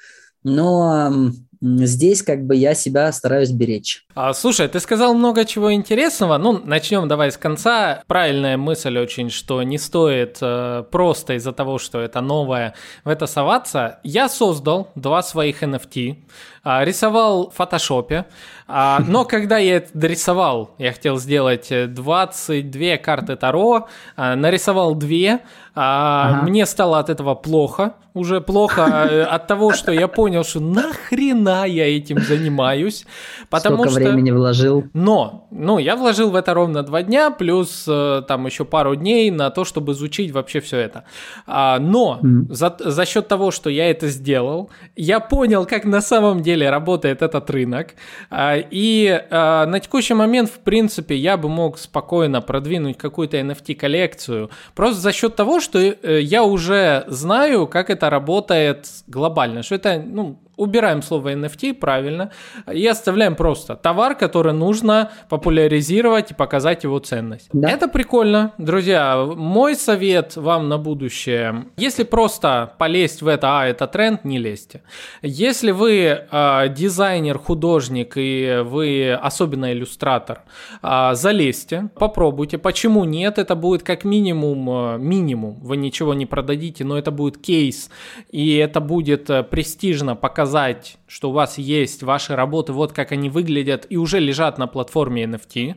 Но здесь как бы я себя стараюсь беречь. А, слушай, ты сказал много чего интересного. Ну, начнем давай с конца. Правильная мысль очень, что не стоит э, просто из-за того, что это новое, в это соваться. Я создал два своих NFT. А, рисовал в фотошопе, а, но *laughs* когда я это дорисовал, я хотел сделать 22 карты Таро, а, нарисовал две, ага. мне стало от этого плохо, уже плохо э, от того, что я понял, что нахрена я этим занимаюсь, потому Сколько что... времени вложил? Но, ну, я вложил в это ровно два дня, плюс э, там еще пару дней на то, чтобы изучить вообще все это. Но mm. за, за счет того, что я это сделал, я понял, как на самом деле деле работает этот рынок. А, и а, на текущий момент, в принципе, я бы мог спокойно продвинуть какую-то NFT-коллекцию, просто за счет того, что э, я уже знаю, как это работает глобально, что это, ну, убираем слово NFT, правильно, и оставляем просто товар, который нужно популяризировать и показать его ценность. Да. Это прикольно, друзья. Мой совет вам на будущее, если просто полезть в это, а, это тренд, не лезьте. Если вы э, дизайнер, художник и вы особенно иллюстратор, э, залезьте, попробуйте. Почему нет? Это будет как минимум, э, минимум. Вы ничего не продадите, но это будет кейс, и это будет престижно показать показать, что у вас есть ваши работы, вот как они выглядят и уже лежат на платформе NFT.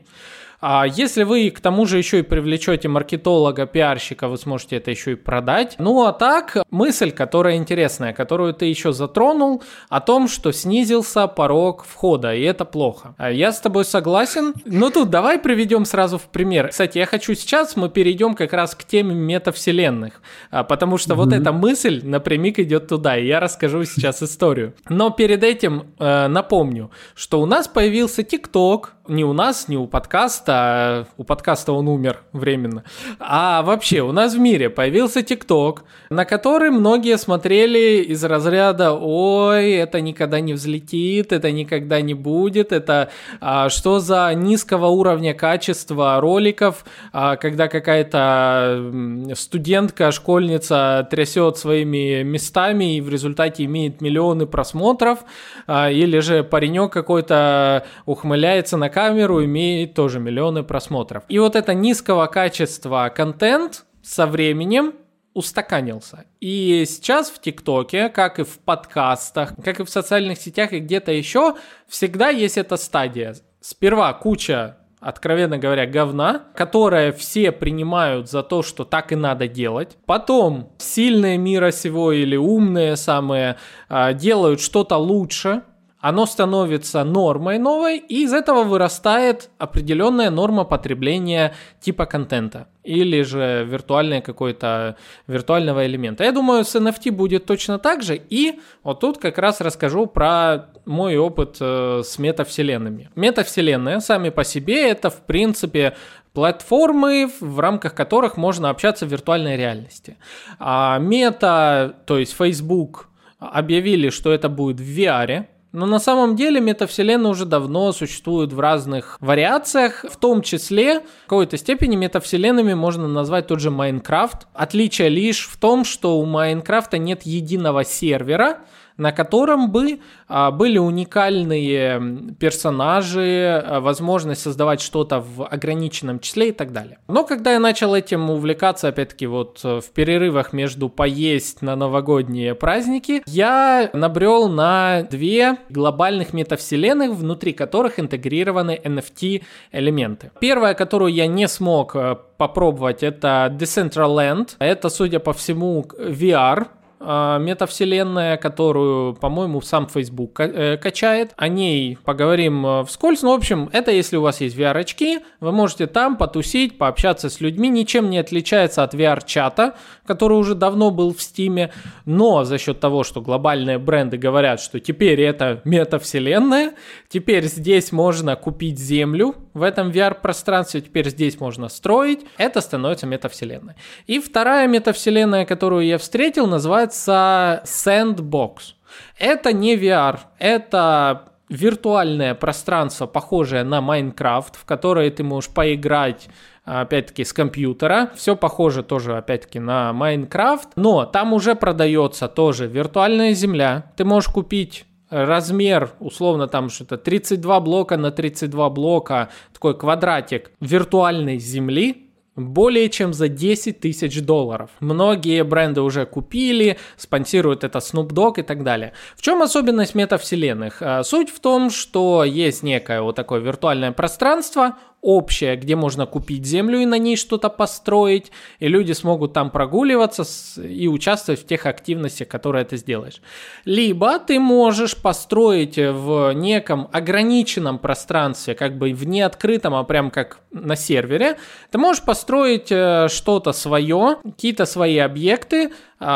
А если вы к тому же еще и привлечете маркетолога, пиарщика, вы сможете это еще и продать. Ну а так, мысль, которая интересная, которую ты еще затронул, о том, что снизился порог входа, и это плохо. А я с тобой согласен. Но тут давай приведем сразу в пример. Кстати, я хочу сейчас, мы перейдем как раз к теме метавселенных, а, потому что mm-hmm. вот эта мысль напрямик идет туда, и я расскажу сейчас историю. Но перед этим э, напомню, что у нас появился ТикТок, не у нас, не у подкаста, у подкаста он умер временно, а вообще у нас в мире появился ТикТок, на который многие смотрели из разряда «Ой, это никогда не взлетит, это никогда не будет, это а, что за низкого уровня качества роликов, а, когда какая-то студентка, школьница трясет своими местами и в результате имеет миллионы просмотров, а, или же паренек какой-то ухмыляется на камеру имеет тоже миллионы просмотров. И вот это низкого качества контент со временем устаканился. И сейчас в ТикТоке, как и в подкастах, как и в социальных сетях и где-то еще, всегда есть эта стадия. Сперва куча откровенно говоря, говна, которое все принимают за то, что так и надо делать. Потом сильные мира сего или умные самые а, делают что-то лучше, оно становится нормой новой, и из этого вырастает определенная норма потребления типа контента или же виртуальный какой-то виртуального элемента. Я думаю, с NFT будет точно так же, и вот тут как раз расскажу про мой опыт э, с метавселенными. Метавселенные сами по себе это в принципе платформы, в рамках которых можно общаться в виртуальной реальности. А мета, то есть Facebook, объявили, что это будет в VR, но на самом деле метавселенная уже давно существует в разных вариациях, в том числе в какой-то степени метавселенными можно назвать тот же Майнкрафт. Отличие лишь в том, что у Майнкрафта нет единого сервера, на котором бы а, были уникальные персонажи, а, возможность создавать что-то в ограниченном числе и так далее. Но когда я начал этим увлекаться, опять-таки, вот э, в перерывах между поесть на новогодние праздники, я набрел на две глобальных метавселенных, внутри которых интегрированы NFT-элементы. Первая, которую я не смог э, попробовать, это Decentraland. Это, судя по всему, VR метавселенная, которую, по-моему, сам Facebook э, качает. О ней поговорим э, вскользь. Ну, в общем, это если у вас есть VR-очки, вы можете там потусить, пообщаться с людьми. Ничем не отличается от VR-чата, который уже давно был в Steam. Но за счет того, что глобальные бренды говорят, что теперь это метавселенная, теперь здесь можно купить землю в этом VR-пространстве, теперь здесь можно строить, это становится метавселенной. И вторая метавселенная, которую я встретил, называется называется Sandbox. Это не VR, это виртуальное пространство, похожее на Майнкрафт, в которое ты можешь поиграть опять-таки с компьютера. Все похоже тоже опять-таки на Майнкрафт, но там уже продается тоже виртуальная земля. Ты можешь купить размер, условно там что-то 32 блока на 32 блока, такой квадратик виртуальной земли, более чем за 10 тысяч долларов. Многие бренды уже купили, спонсируют это Snoop Dogg и так далее. В чем особенность метавселенных? А, суть в том, что есть некое вот такое виртуальное пространство, общая, где можно купить землю и на ней что-то построить, и люди смогут там прогуливаться и участвовать в тех активностях, которые ты сделаешь. Либо ты можешь построить в неком ограниченном пространстве, как бы в неоткрытом, а прям как на сервере, ты можешь построить э, что-то свое, какие-то свои объекты,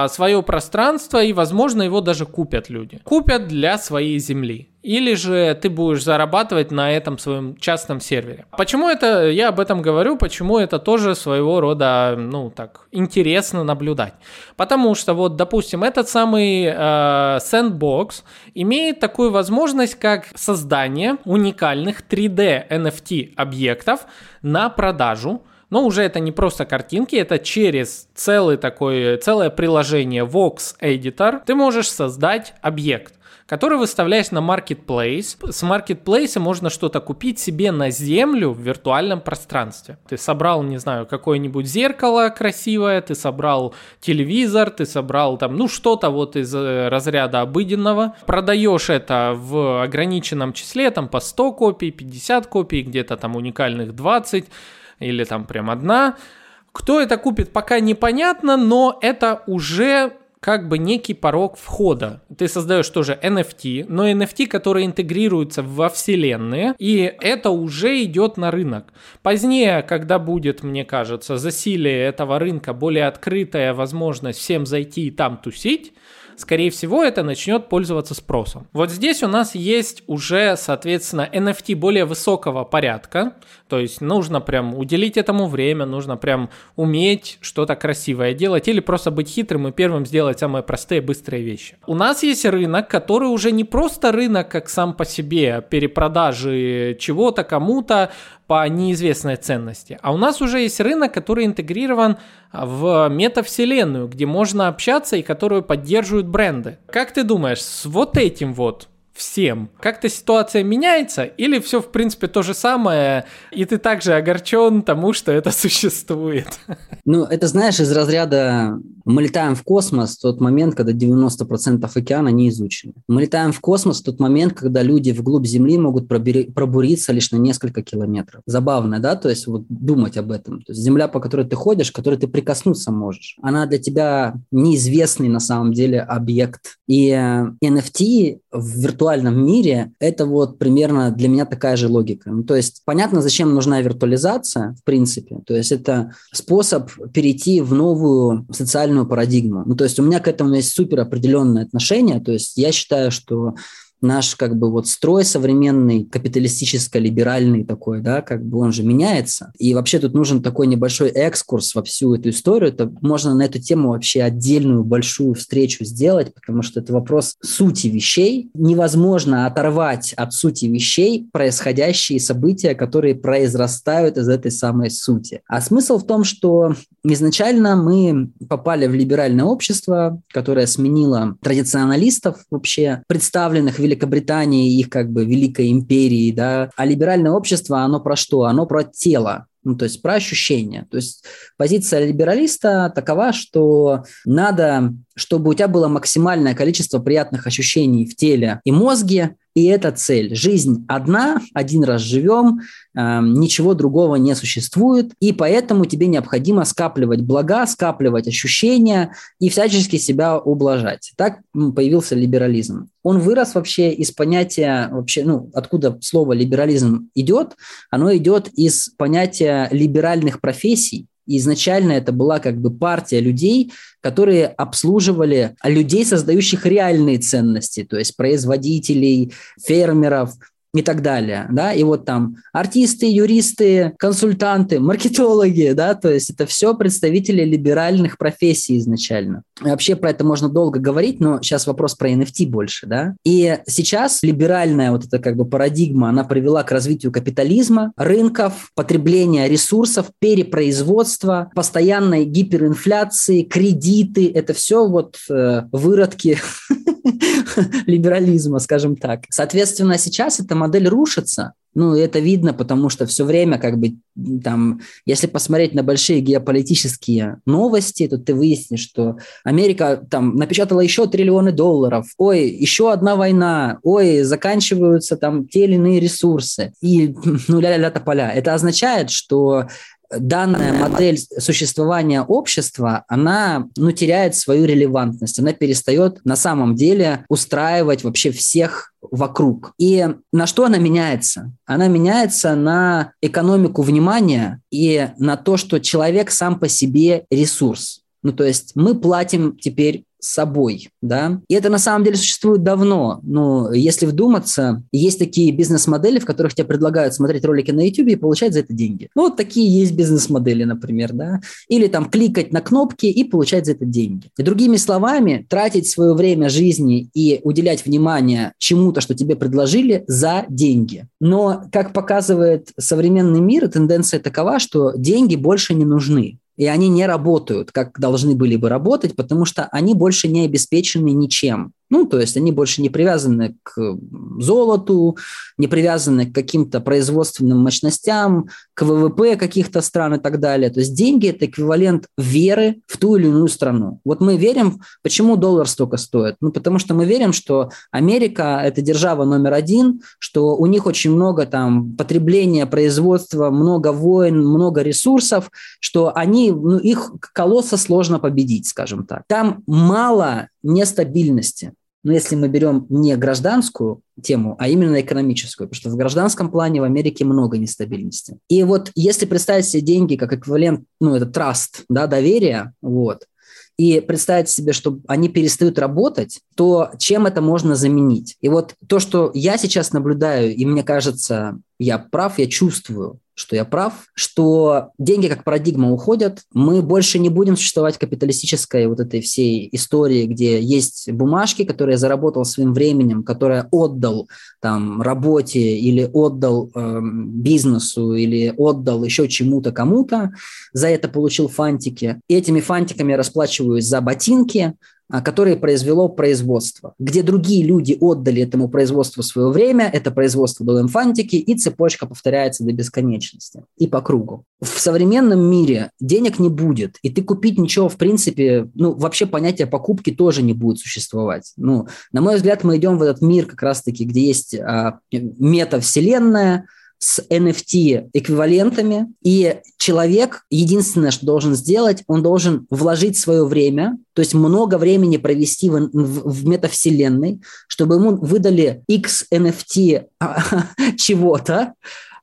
свое пространство, и, возможно, его даже купят люди. Купят для своей земли. Или же ты будешь зарабатывать на этом своем частном сервере. Почему это, я об этом говорю, почему это тоже своего рода, ну так, интересно наблюдать. Потому что вот, допустим, этот самый э, Sandbox имеет такую возможность, как создание уникальных 3D NFT объектов на продажу, но уже это не просто картинки, это через целый такой, целое приложение Vox Editor ты можешь создать объект который выставляешь на Marketplace. С Marketplace можно что-то купить себе на землю в виртуальном пространстве. Ты собрал, не знаю, какое-нибудь зеркало красивое, ты собрал телевизор, ты собрал там, ну, что-то вот из э, разряда обыденного. Продаешь это в ограниченном числе, там по 100 копий, 50 копий, где-то там уникальных 20 или там прям одна. Кто это купит, пока непонятно, но это уже как бы некий порог входа. Ты создаешь тоже NFT, но NFT, которые интегрируются во вселенные, и это уже идет на рынок. Позднее, когда будет, мне кажется, засилие этого рынка, более открытая возможность всем зайти и там тусить, скорее всего, это начнет пользоваться спросом. Вот здесь у нас есть уже, соответственно, NFT более высокого порядка, то есть нужно прям уделить этому время, нужно прям уметь что-то красивое делать или просто быть хитрым и первым сделать самые простые быстрые вещи. У нас есть рынок, который уже не просто рынок как сам по себе перепродажи чего-то кому-то, по неизвестной ценности. А у нас уже есть рынок, который интегрирован в метавселенную, где можно общаться и которую поддерживают бренды. Как ты думаешь, с вот этим вот всем. Как-то ситуация меняется или все в принципе то же самое, и ты также огорчен тому, что это существует? Ну, это знаешь, из разряда мы летаем в космос в тот момент, когда 90% океана не изучены. Мы летаем в космос в тот момент, когда люди вглубь Земли могут пробери, пробуриться лишь на несколько километров. Забавно, да? То есть вот думать об этом. То есть земля, по которой ты ходишь, к которой ты прикоснуться можешь, она для тебя неизвестный на самом деле объект. И NFT э, в виртуальном виртуальном мире это вот примерно для меня такая же логика. Ну, то есть понятно, зачем нужна виртуализация, в принципе. То есть это способ перейти в новую социальную парадигму. Ну, то есть у меня к этому есть супер определенное отношение. То есть я считаю, что наш как бы вот строй современный, капиталистическо-либеральный такой, да, как бы он же меняется. И вообще тут нужен такой небольшой экскурс во всю эту историю. Это можно на эту тему вообще отдельную большую встречу сделать, потому что это вопрос сути вещей. Невозможно оторвать от сути вещей происходящие события, которые произрастают из этой самой сути. А смысл в том, что изначально мы попали в либеральное общество, которое сменило традиционалистов вообще, представленных в Великобритании, их как бы великой империи, да. А либеральное общество, оно про что? Оно про тело, ну, то есть про ощущения. То есть позиция либералиста такова, что надо, чтобы у тебя было максимальное количество приятных ощущений в теле и мозге, и это цель. Жизнь одна, один раз живем, э, ничего другого не существует, и поэтому тебе необходимо скапливать блага, скапливать ощущения и всячески себя ублажать. Так появился либерализм. Он вырос вообще из понятия, вообще, ну, откуда слово либерализм идет, оно идет из понятия либеральных профессий, изначально это была как бы партия людей, которые обслуживали людей, создающих реальные ценности, то есть производителей, фермеров, и так далее, да, и вот там артисты, юристы, консультанты, маркетологи, да, то есть это все представители либеральных профессий изначально. Вообще про это можно долго говорить, но сейчас вопрос про NFT больше, да. И сейчас либеральная вот эта как бы парадигма, она привела к развитию капитализма, рынков, потребления ресурсов, перепроизводства, постоянной гиперинфляции, кредиты, это все вот э, выродки *laughs* либерализма, скажем так. Соответственно, сейчас эта модель рушится, ну, это видно, потому что все время, как бы, там, если посмотреть на большие геополитические новости, то ты выяснишь, что Америка там напечатала еще триллионы долларов, ой, еще одна война, ой, заканчиваются там те или иные ресурсы, и ну, ля-ля-ля тополя. Это означает, что данная модель существования общества, она ну, теряет свою релевантность, она перестает на самом деле устраивать вообще всех вокруг. И на что она меняется? Она меняется на экономику внимания и на то, что человек сам по себе ресурс. Ну, то есть мы платим теперь собой, да. И это на самом деле существует давно. Но если вдуматься, есть такие бизнес-модели, в которых тебе предлагают смотреть ролики на YouTube и получать за это деньги. Ну, вот такие есть бизнес-модели, например, да. Или там кликать на кнопки и получать за это деньги. И другими словами, тратить свое время жизни и уделять внимание чему-то, что тебе предложили, за деньги. Но, как показывает современный мир, тенденция такова, что деньги больше не нужны и они не работают, как должны были бы работать, потому что они больше не обеспечены ничем. Ну, то есть они больше не привязаны к золоту, не привязаны к каким-то производственным мощностям, к ВВП каких-то стран и так далее. То есть деньги – это эквивалент веры в ту или иную страну. Вот мы верим, почему доллар столько стоит? Ну, потому что мы верим, что Америка – это держава номер один, что у них очень много там потребления, производства, много войн, много ресурсов, что они, ну, их колосса сложно победить, скажем так. Там мало нестабильности. Но если мы берем не гражданскую тему, а именно экономическую, потому что в гражданском плане в Америке много нестабильности. И вот если представить себе деньги как эквивалент, ну, это траст, да, доверие, вот, и представить себе, что они перестают работать, то чем это можно заменить? И вот то, что я сейчас наблюдаю, и мне кажется, я прав, я чувствую, что я прав, что деньги как парадигма уходят, мы больше не будем существовать капиталистической вот этой всей истории, где есть бумажки, которые я заработал своим временем, которые отдал там работе или отдал э, бизнесу или отдал еще чему-то кому-то, за это получил фантики. И этими фантиками я расплачиваюсь за ботинки, а, которое произвело производство, где другие люди отдали этому производству свое время, это производство дало им и цепочка повторяется до бесконечности и по кругу. В современном мире денег не будет, и ты купить ничего, в принципе, ну, вообще понятие покупки тоже не будет существовать. Ну, на мой взгляд, мы идем в этот мир как раз-таки, где есть а, метавселенная, с NFT эквивалентами, и человек единственное, что должен сделать, он должен вложить свое время, то есть много времени провести в, в, в метавселенной, чтобы ему выдали X NFT *laughs* чего-то,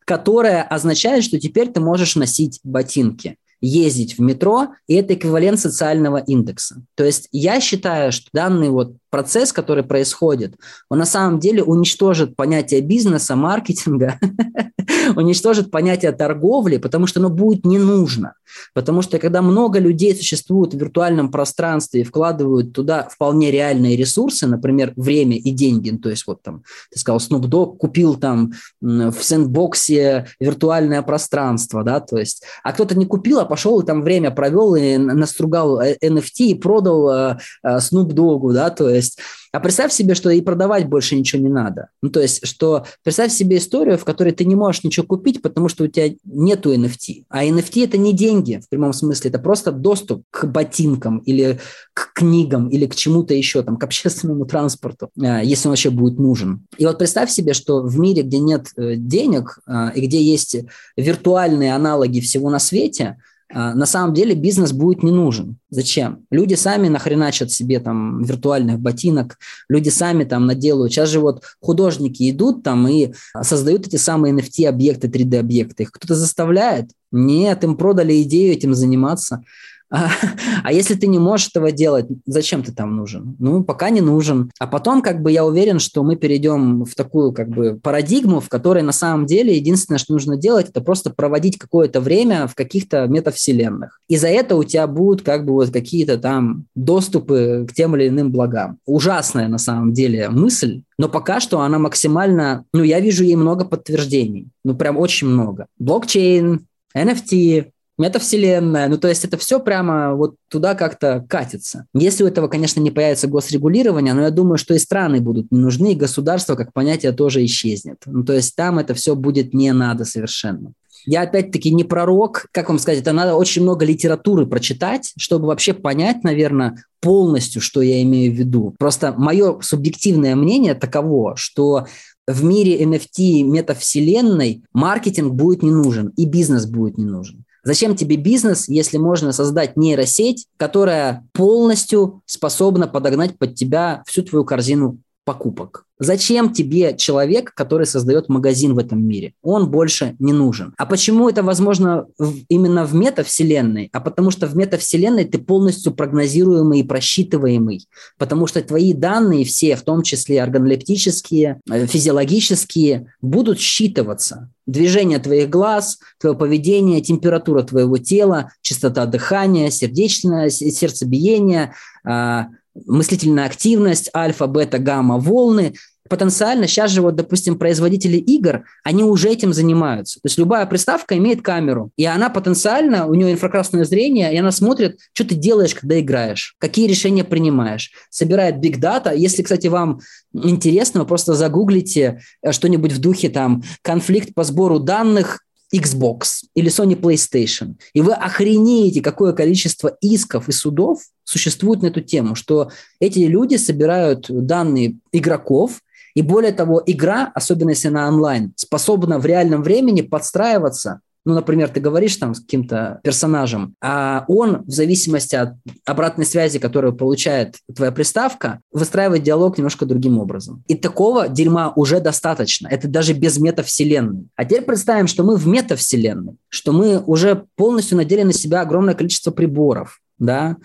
которое означает, что теперь ты можешь носить ботинки ездить в метро, и это эквивалент социального индекса. То есть я считаю, что данный вот процесс, который происходит, он на самом деле уничтожит понятие бизнеса, маркетинга, *laughs* уничтожит понятие торговли, потому что оно будет не нужно. Потому что когда много людей существуют в виртуальном пространстве и вкладывают туда вполне реальные ресурсы, например, время и деньги, ну, то есть вот там, ты сказал, Snoop Dogg купил там в сэндбоксе виртуальное пространство, да, то есть, а кто-то не купил, а пошел и там время провел и настругал NFT э, и продал э, э, Snoop Dogg, да, то есть а представь себе, что и продавать больше ничего не надо. Ну, то есть, что представь себе историю, в которой ты не можешь ничего купить, потому что у тебя нету NFT. А NFT – это не деньги в прямом смысле, это просто доступ к ботинкам или к книгам или к чему-то еще, там, к общественному транспорту, а, если он вообще будет нужен. И вот представь себе, что в мире, где нет э, денег а, и где есть виртуальные аналоги всего на свете – на самом деле бизнес будет не нужен. Зачем? Люди сами нахреначат себе там виртуальных ботинок, люди сами там наделают. Сейчас же вот художники идут там и создают эти самые NFT-объекты, 3D-объекты. Их кто-то заставляет? Нет, им продали идею этим заниматься. А, *laughs* а если ты не можешь этого делать, зачем ты там нужен? Ну, пока не нужен. А потом, как бы, я уверен, что мы перейдем в такую, как бы, парадигму, в которой на самом деле единственное, что нужно делать, это просто проводить какое-то время в каких-то метавселенных. И за это у тебя будут, как бы, вот какие-то там доступы к тем или иным благам. Ужасная, на самом деле, мысль, но пока что она максимально, ну, я вижу ей много подтверждений. Ну, прям очень много. Блокчейн, NFT, метавселенная. Ну, то есть это все прямо вот туда как-то катится. Если у этого, конечно, не появится госрегулирование, но я думаю, что и страны будут не нужны, и государство как понятие тоже исчезнет. Ну, то есть там это все будет не надо совершенно. Я опять-таки не пророк, как вам сказать, это надо очень много литературы прочитать, чтобы вообще понять, наверное, полностью, что я имею в виду. Просто мое субъективное мнение таково, что в мире NFT метавселенной маркетинг будет не нужен и бизнес будет не нужен. Зачем тебе бизнес, если можно создать нейросеть, которая полностью способна подогнать под тебя всю твою корзину покупок? Зачем тебе человек, который создает магазин в этом мире? Он больше не нужен. А почему это возможно именно в метавселенной? А потому что в метавселенной ты полностью прогнозируемый и просчитываемый. Потому что твои данные все, в том числе органолептические, э, физиологические, будут считываться. Движение твоих глаз, твое поведение, температура твоего тела, частота дыхания, сердечное сердцебиение, а, мыслительная активность, альфа, бета, гамма, волны. Потенциально сейчас же вот, допустим, производители игр, они уже этим занимаются. То есть любая приставка имеет камеру, и она потенциально, у нее инфракрасное зрение, и она смотрит, что ты делаешь, когда играешь, какие решения принимаешь. Собирает биг дата. Если, кстати, вам интересно, вы просто загуглите э, что-нибудь в духе там конфликт по сбору данных Xbox или Sony PlayStation, и вы охренеете, какое количество исков и судов существует на эту тему, что эти люди собирают данные игроков, и более того, игра, особенно если она онлайн, способна в реальном времени подстраиваться ну, например, ты говоришь там с каким-то персонажем, а он в зависимости от обратной связи, которую получает твоя приставка, выстраивает диалог немножко другим образом. И такого дерьма уже достаточно. Это даже без метавселенной. А теперь представим, что мы в метавселенной, что мы уже полностью надели на себя огромное количество приборов, да,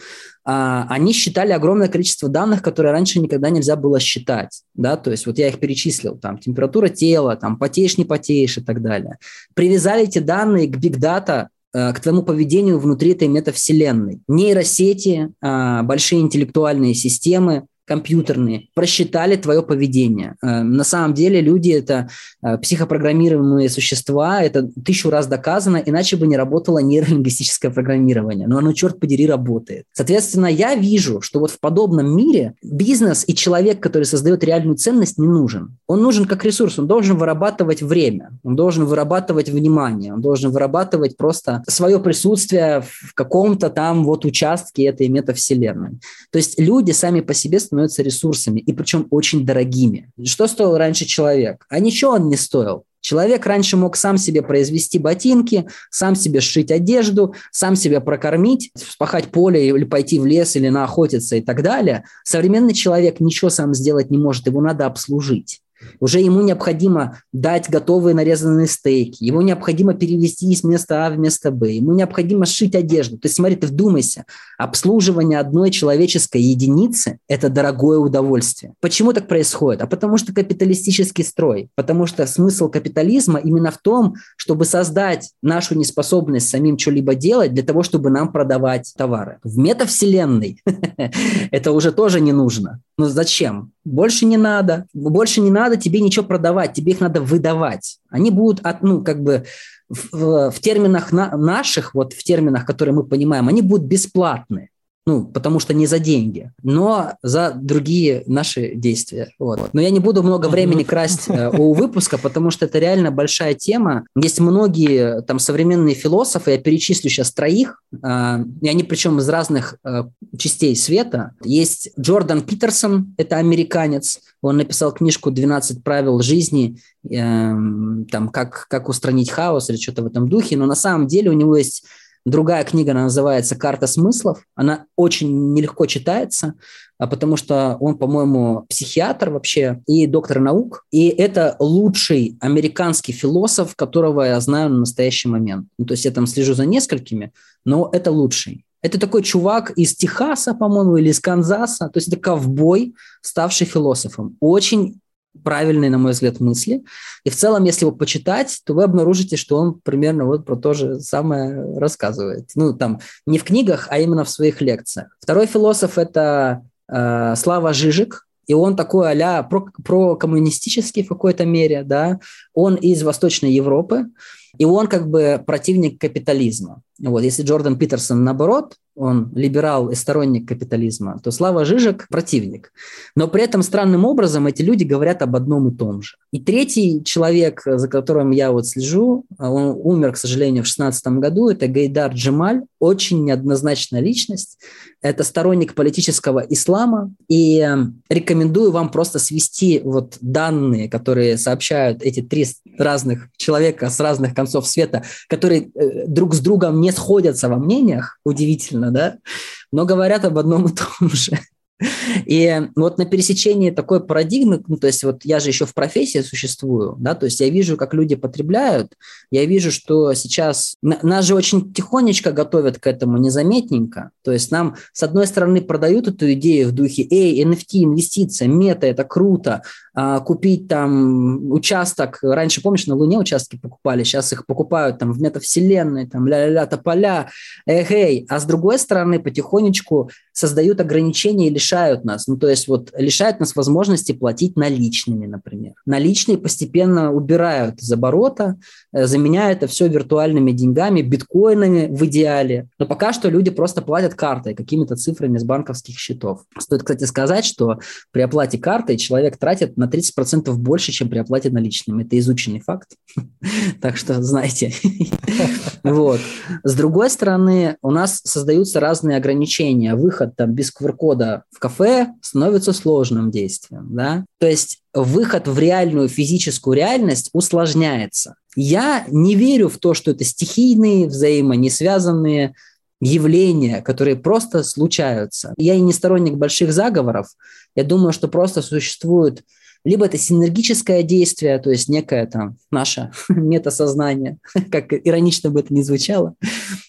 они считали огромное количество данных, которые раньше никогда нельзя было считать, да, то есть вот я их перечислил, там, температура тела, там, потеешь, не потеешь и так далее. Привязали эти данные к data, э, к твоему поведению внутри этой метавселенной. Нейросети, а, большие интеллектуальные системы, компьютерные просчитали твое поведение. Э, на самом деле люди – это э, психопрограммируемые существа, это тысячу раз доказано, иначе бы не работало нейролингвистическое программирование. Но оно, черт подери, работает. Соответственно, я вижу, что вот в подобном мире бизнес и человек, который создает реальную ценность, не нужен. Он нужен как ресурс, он должен вырабатывать время, он должен вырабатывать внимание, он должен вырабатывать просто свое присутствие в каком-то там вот участке этой метавселенной. То есть люди сами по себе становятся становятся ресурсами, и причем очень дорогими. Что стоил раньше человек? А ничего он не стоил. Человек раньше мог сам себе произвести ботинки, сам себе сшить одежду, сам себя прокормить, спахать поле или пойти в лес или наохотиться и так далее. Современный человек ничего сам сделать не может, его надо обслужить. Уже ему необходимо дать готовые нарезанные стейки, ему необходимо перевести из места А в место Б, ему необходимо сшить одежду. То есть смотри, ты вдумайся, обслуживание одной человеческой единицы – это дорогое удовольствие. Почему так происходит? А потому что капиталистический строй, потому что смысл капитализма именно в том, чтобы создать нашу неспособность самим что-либо делать для того, чтобы нам продавать товары. В метавселенной *laughs* это уже тоже не нужно. Ну зачем? Больше не надо. Больше не надо тебе ничего продавать, тебе их надо выдавать. Они будут, от, ну, как бы в, в терминах на, наших, вот в терминах, которые мы понимаем, они будут бесплатны ну, потому что не за деньги, но за другие наши действия. Вот. Но я не буду много времени красть э, у выпуска, потому что это реально большая тема. Есть многие там современные философы, я перечислю сейчас троих, э, и они причем из разных э, частей света. Есть Джордан Питерсон, это американец, он написал книжку «12 правил жизни», э, там, как, как устранить хаос или что-то в этом духе, но на самом деле у него есть Другая книга, она называется «Карта смыслов». Она очень нелегко читается, а потому что он, по-моему, психиатр вообще и доктор наук. И это лучший американский философ, которого я знаю на настоящий момент. Ну, то есть я там слежу за несколькими, но это лучший. Это такой чувак из Техаса, по-моему, или из Канзаса. То есть это ковбой, ставший философом. Очень правильные, на мой взгляд, мысли. И в целом, если его почитать, то вы обнаружите, что он примерно вот про то же самое рассказывает. Ну, там, не в книгах, а именно в своих лекциях. Второй философ – это э, Слава Жижик, и он такой а-ля про, про коммунистический в какой-то мере, да, он из Восточной Европы, и он как бы противник капитализма. Вот, если Джордан Питерсон наоборот, он либерал и сторонник капитализма, то Слава Жижик – противник. Но при этом странным образом эти люди говорят об одном и том же. И третий человек, за которым я вот слежу, он умер, к сожалению, в 16 году, это Гайдар Джемаль, очень неоднозначная личность. Это сторонник политического ислама. И эм, рекомендую вам просто свести вот данные, которые сообщают эти три разных человека с разных концов света, которые э, друг с другом не сходятся во мнениях, удивительно, да, но говорят об одном и том же. И вот на пересечении такой парадигмы, ну, то есть вот я же еще в профессии существую, да, то есть я вижу, как люди потребляют, я вижу, что сейчас нас же очень тихонечко готовят к этому, незаметненько, то есть нам, с одной стороны, продают эту идею в духе, эй, NFT, инвестиция, мета, это круто, купить там участок, раньше, помнишь, на Луне участки покупали, сейчас их покупают там в метавселенной, там ля-ля-ля, тополя, эй, а с другой стороны, потихонечку создают ограничения и лишают нас. Ну, то есть вот лишают нас возможности платить наличными, например. Наличные постепенно убирают из оборота, э, заменяя это все виртуальными деньгами, биткоинами в идеале. Но пока что люди просто платят картой, какими-то цифрами с банковских счетов. Стоит, кстати, сказать, что при оплате картой человек тратит на 30% больше, чем при оплате наличными. Это изученный факт. *laughs* Так что знаете. *laughs* Вот. С другой стороны, у нас создаются разные ограничения. Выход там без QR-кода в кафе становится сложным действием. Да? То есть выход в реальную физическую реальность усложняется. Я не верю в то, что это стихийные, взаимонесвязанные явления, которые просто случаются. Я и не сторонник больших заговоров. Я думаю, что просто существует либо это синергическое действие, то есть некое там наше *laughs* метасознание, *laughs* как иронично бы это ни звучало,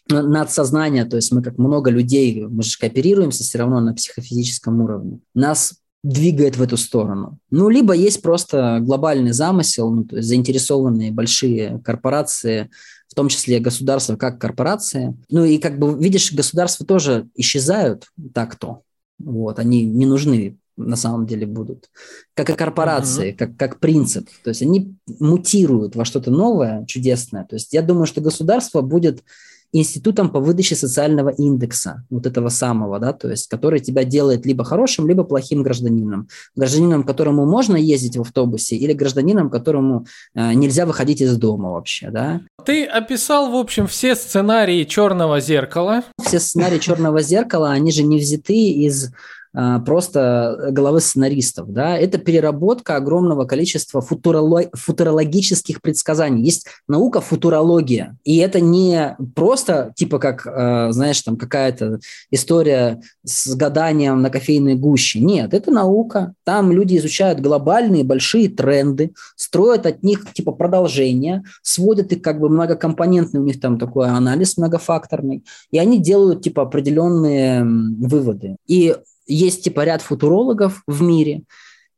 надсознание, то есть мы как много людей, мы же кооперируемся все равно на психофизическом уровне. Нас двигает в эту сторону. Ну, либо есть просто глобальный замысел, ну, то есть заинтересованные большие корпорации, в том числе государства как корпорации. Ну и как бы, видишь, государства тоже исчезают так-то. Вот, они не нужны на самом деле будут. Как и корпорации, mm-hmm. как, как принцип. То есть они мутируют во что-то новое, чудесное. То есть я думаю, что государство будет институтом по выдаче социального индекса, вот этого самого, да, то есть который тебя делает либо хорошим, либо плохим гражданином. Гражданином, которому можно ездить в автобусе, или гражданином, которому э, нельзя выходить из дома вообще, да. Ты описал, в общем, все сценарии «Черного зеркала». Все сценарии «Черного зеркала», они же не взяты из просто головы сценаристов. Да? Это переработка огромного количества футуролог... футурологических предсказаний. Есть наука футурология. И это не просто типа как, а, знаешь, там какая-то история с гаданием на кофейной гуще. Нет, это наука. Там люди изучают глобальные большие тренды, строят от них типа продолжения, сводят их как бы многокомпонентный, у них там такой анализ многофакторный, и они делают типа определенные выводы. И есть типа ряд футурологов в мире,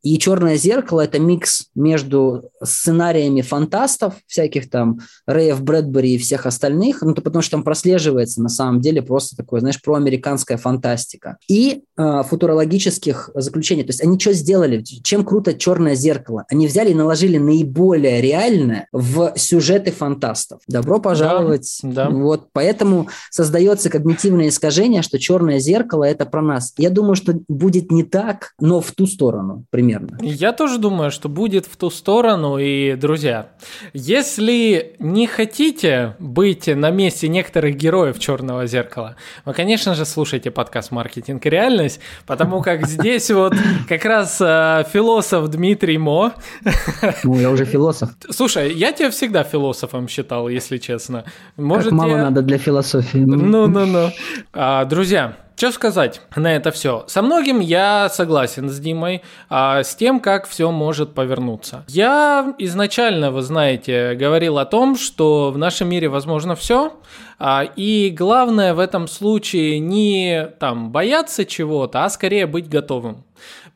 и «Черное зеркало» — это микс между сценариями фантастов, всяких там Рэев Брэдбери и всех остальных, ну, то потому что там прослеживается на самом деле просто такое, знаешь, проамериканская фантастика, и э, футурологических заключений. То есть они что сделали? Чем круто «Черное зеркало»? Они взяли и наложили наиболее реальное в сюжеты фантастов. Добро пожаловать. Да, да. Вот поэтому создается когнитивное искажение, что «Черное зеркало» — это про нас. Я думаю, что будет не так, но в ту сторону примерно примерно. Я тоже думаю, что будет в ту сторону. И, друзья, если не хотите быть на месте некоторых героев Черного зеркала, вы, конечно же, слушайте подкаст «Маркетинг и реальность», потому как *laughs* здесь вот как раз э, философ Дмитрий Мо. Ну, я уже философ. Слушай, я тебя всегда философом считал, если честно. Может, как мало я... надо для философии. Ну-ну-ну. А, друзья, что сказать на это все? Со многим я согласен с Димой, а с тем, как все может повернуться. Я изначально, вы знаете, говорил о том, что в нашем мире возможно все, а, и главное в этом случае не там бояться чего-то, а скорее быть готовым.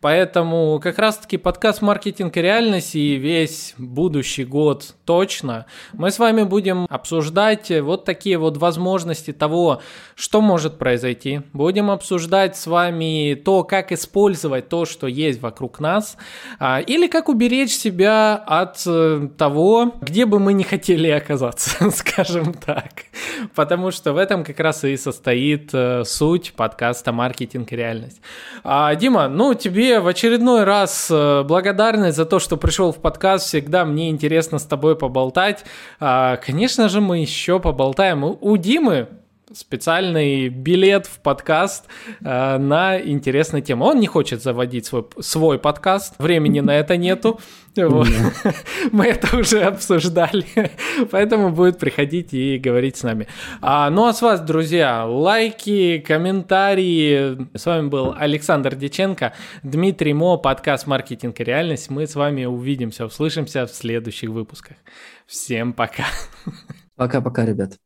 Поэтому как раз-таки подкаст «Маркетинг и реальность» и весь будущий год точно мы с вами будем обсуждать вот такие вот возможности того, что может произойти. Будем обсуждать с вами то, как использовать то, что есть вокруг нас, а, или как уберечь себя от э, того, где бы мы не хотели оказаться, *laughs* скажем так. Потому что в этом как раз и состоит э, суть подкаста «Маркетинг и реальность». А, Дима, ну тебе в очередной раз э, благодарность за то, что пришел в подкаст. Всегда мне интересно с тобой поболтать. А, конечно же, мы еще поболтаем. У Димы специальный билет в подкаст э, на интересную тему. Он не хочет заводить свой, свой подкаст, времени на это нету. *laughs* Вот. *laughs* Мы это уже обсуждали, *laughs* поэтому будет приходить и говорить с нами. А, ну а с вас, друзья, лайки, комментарии. С вами был Александр Деченко, Дмитрий Мо, подкаст «Маркетинг и реальность». Мы с вами увидимся, услышимся в следующих выпусках. Всем пока. Пока-пока, ребят.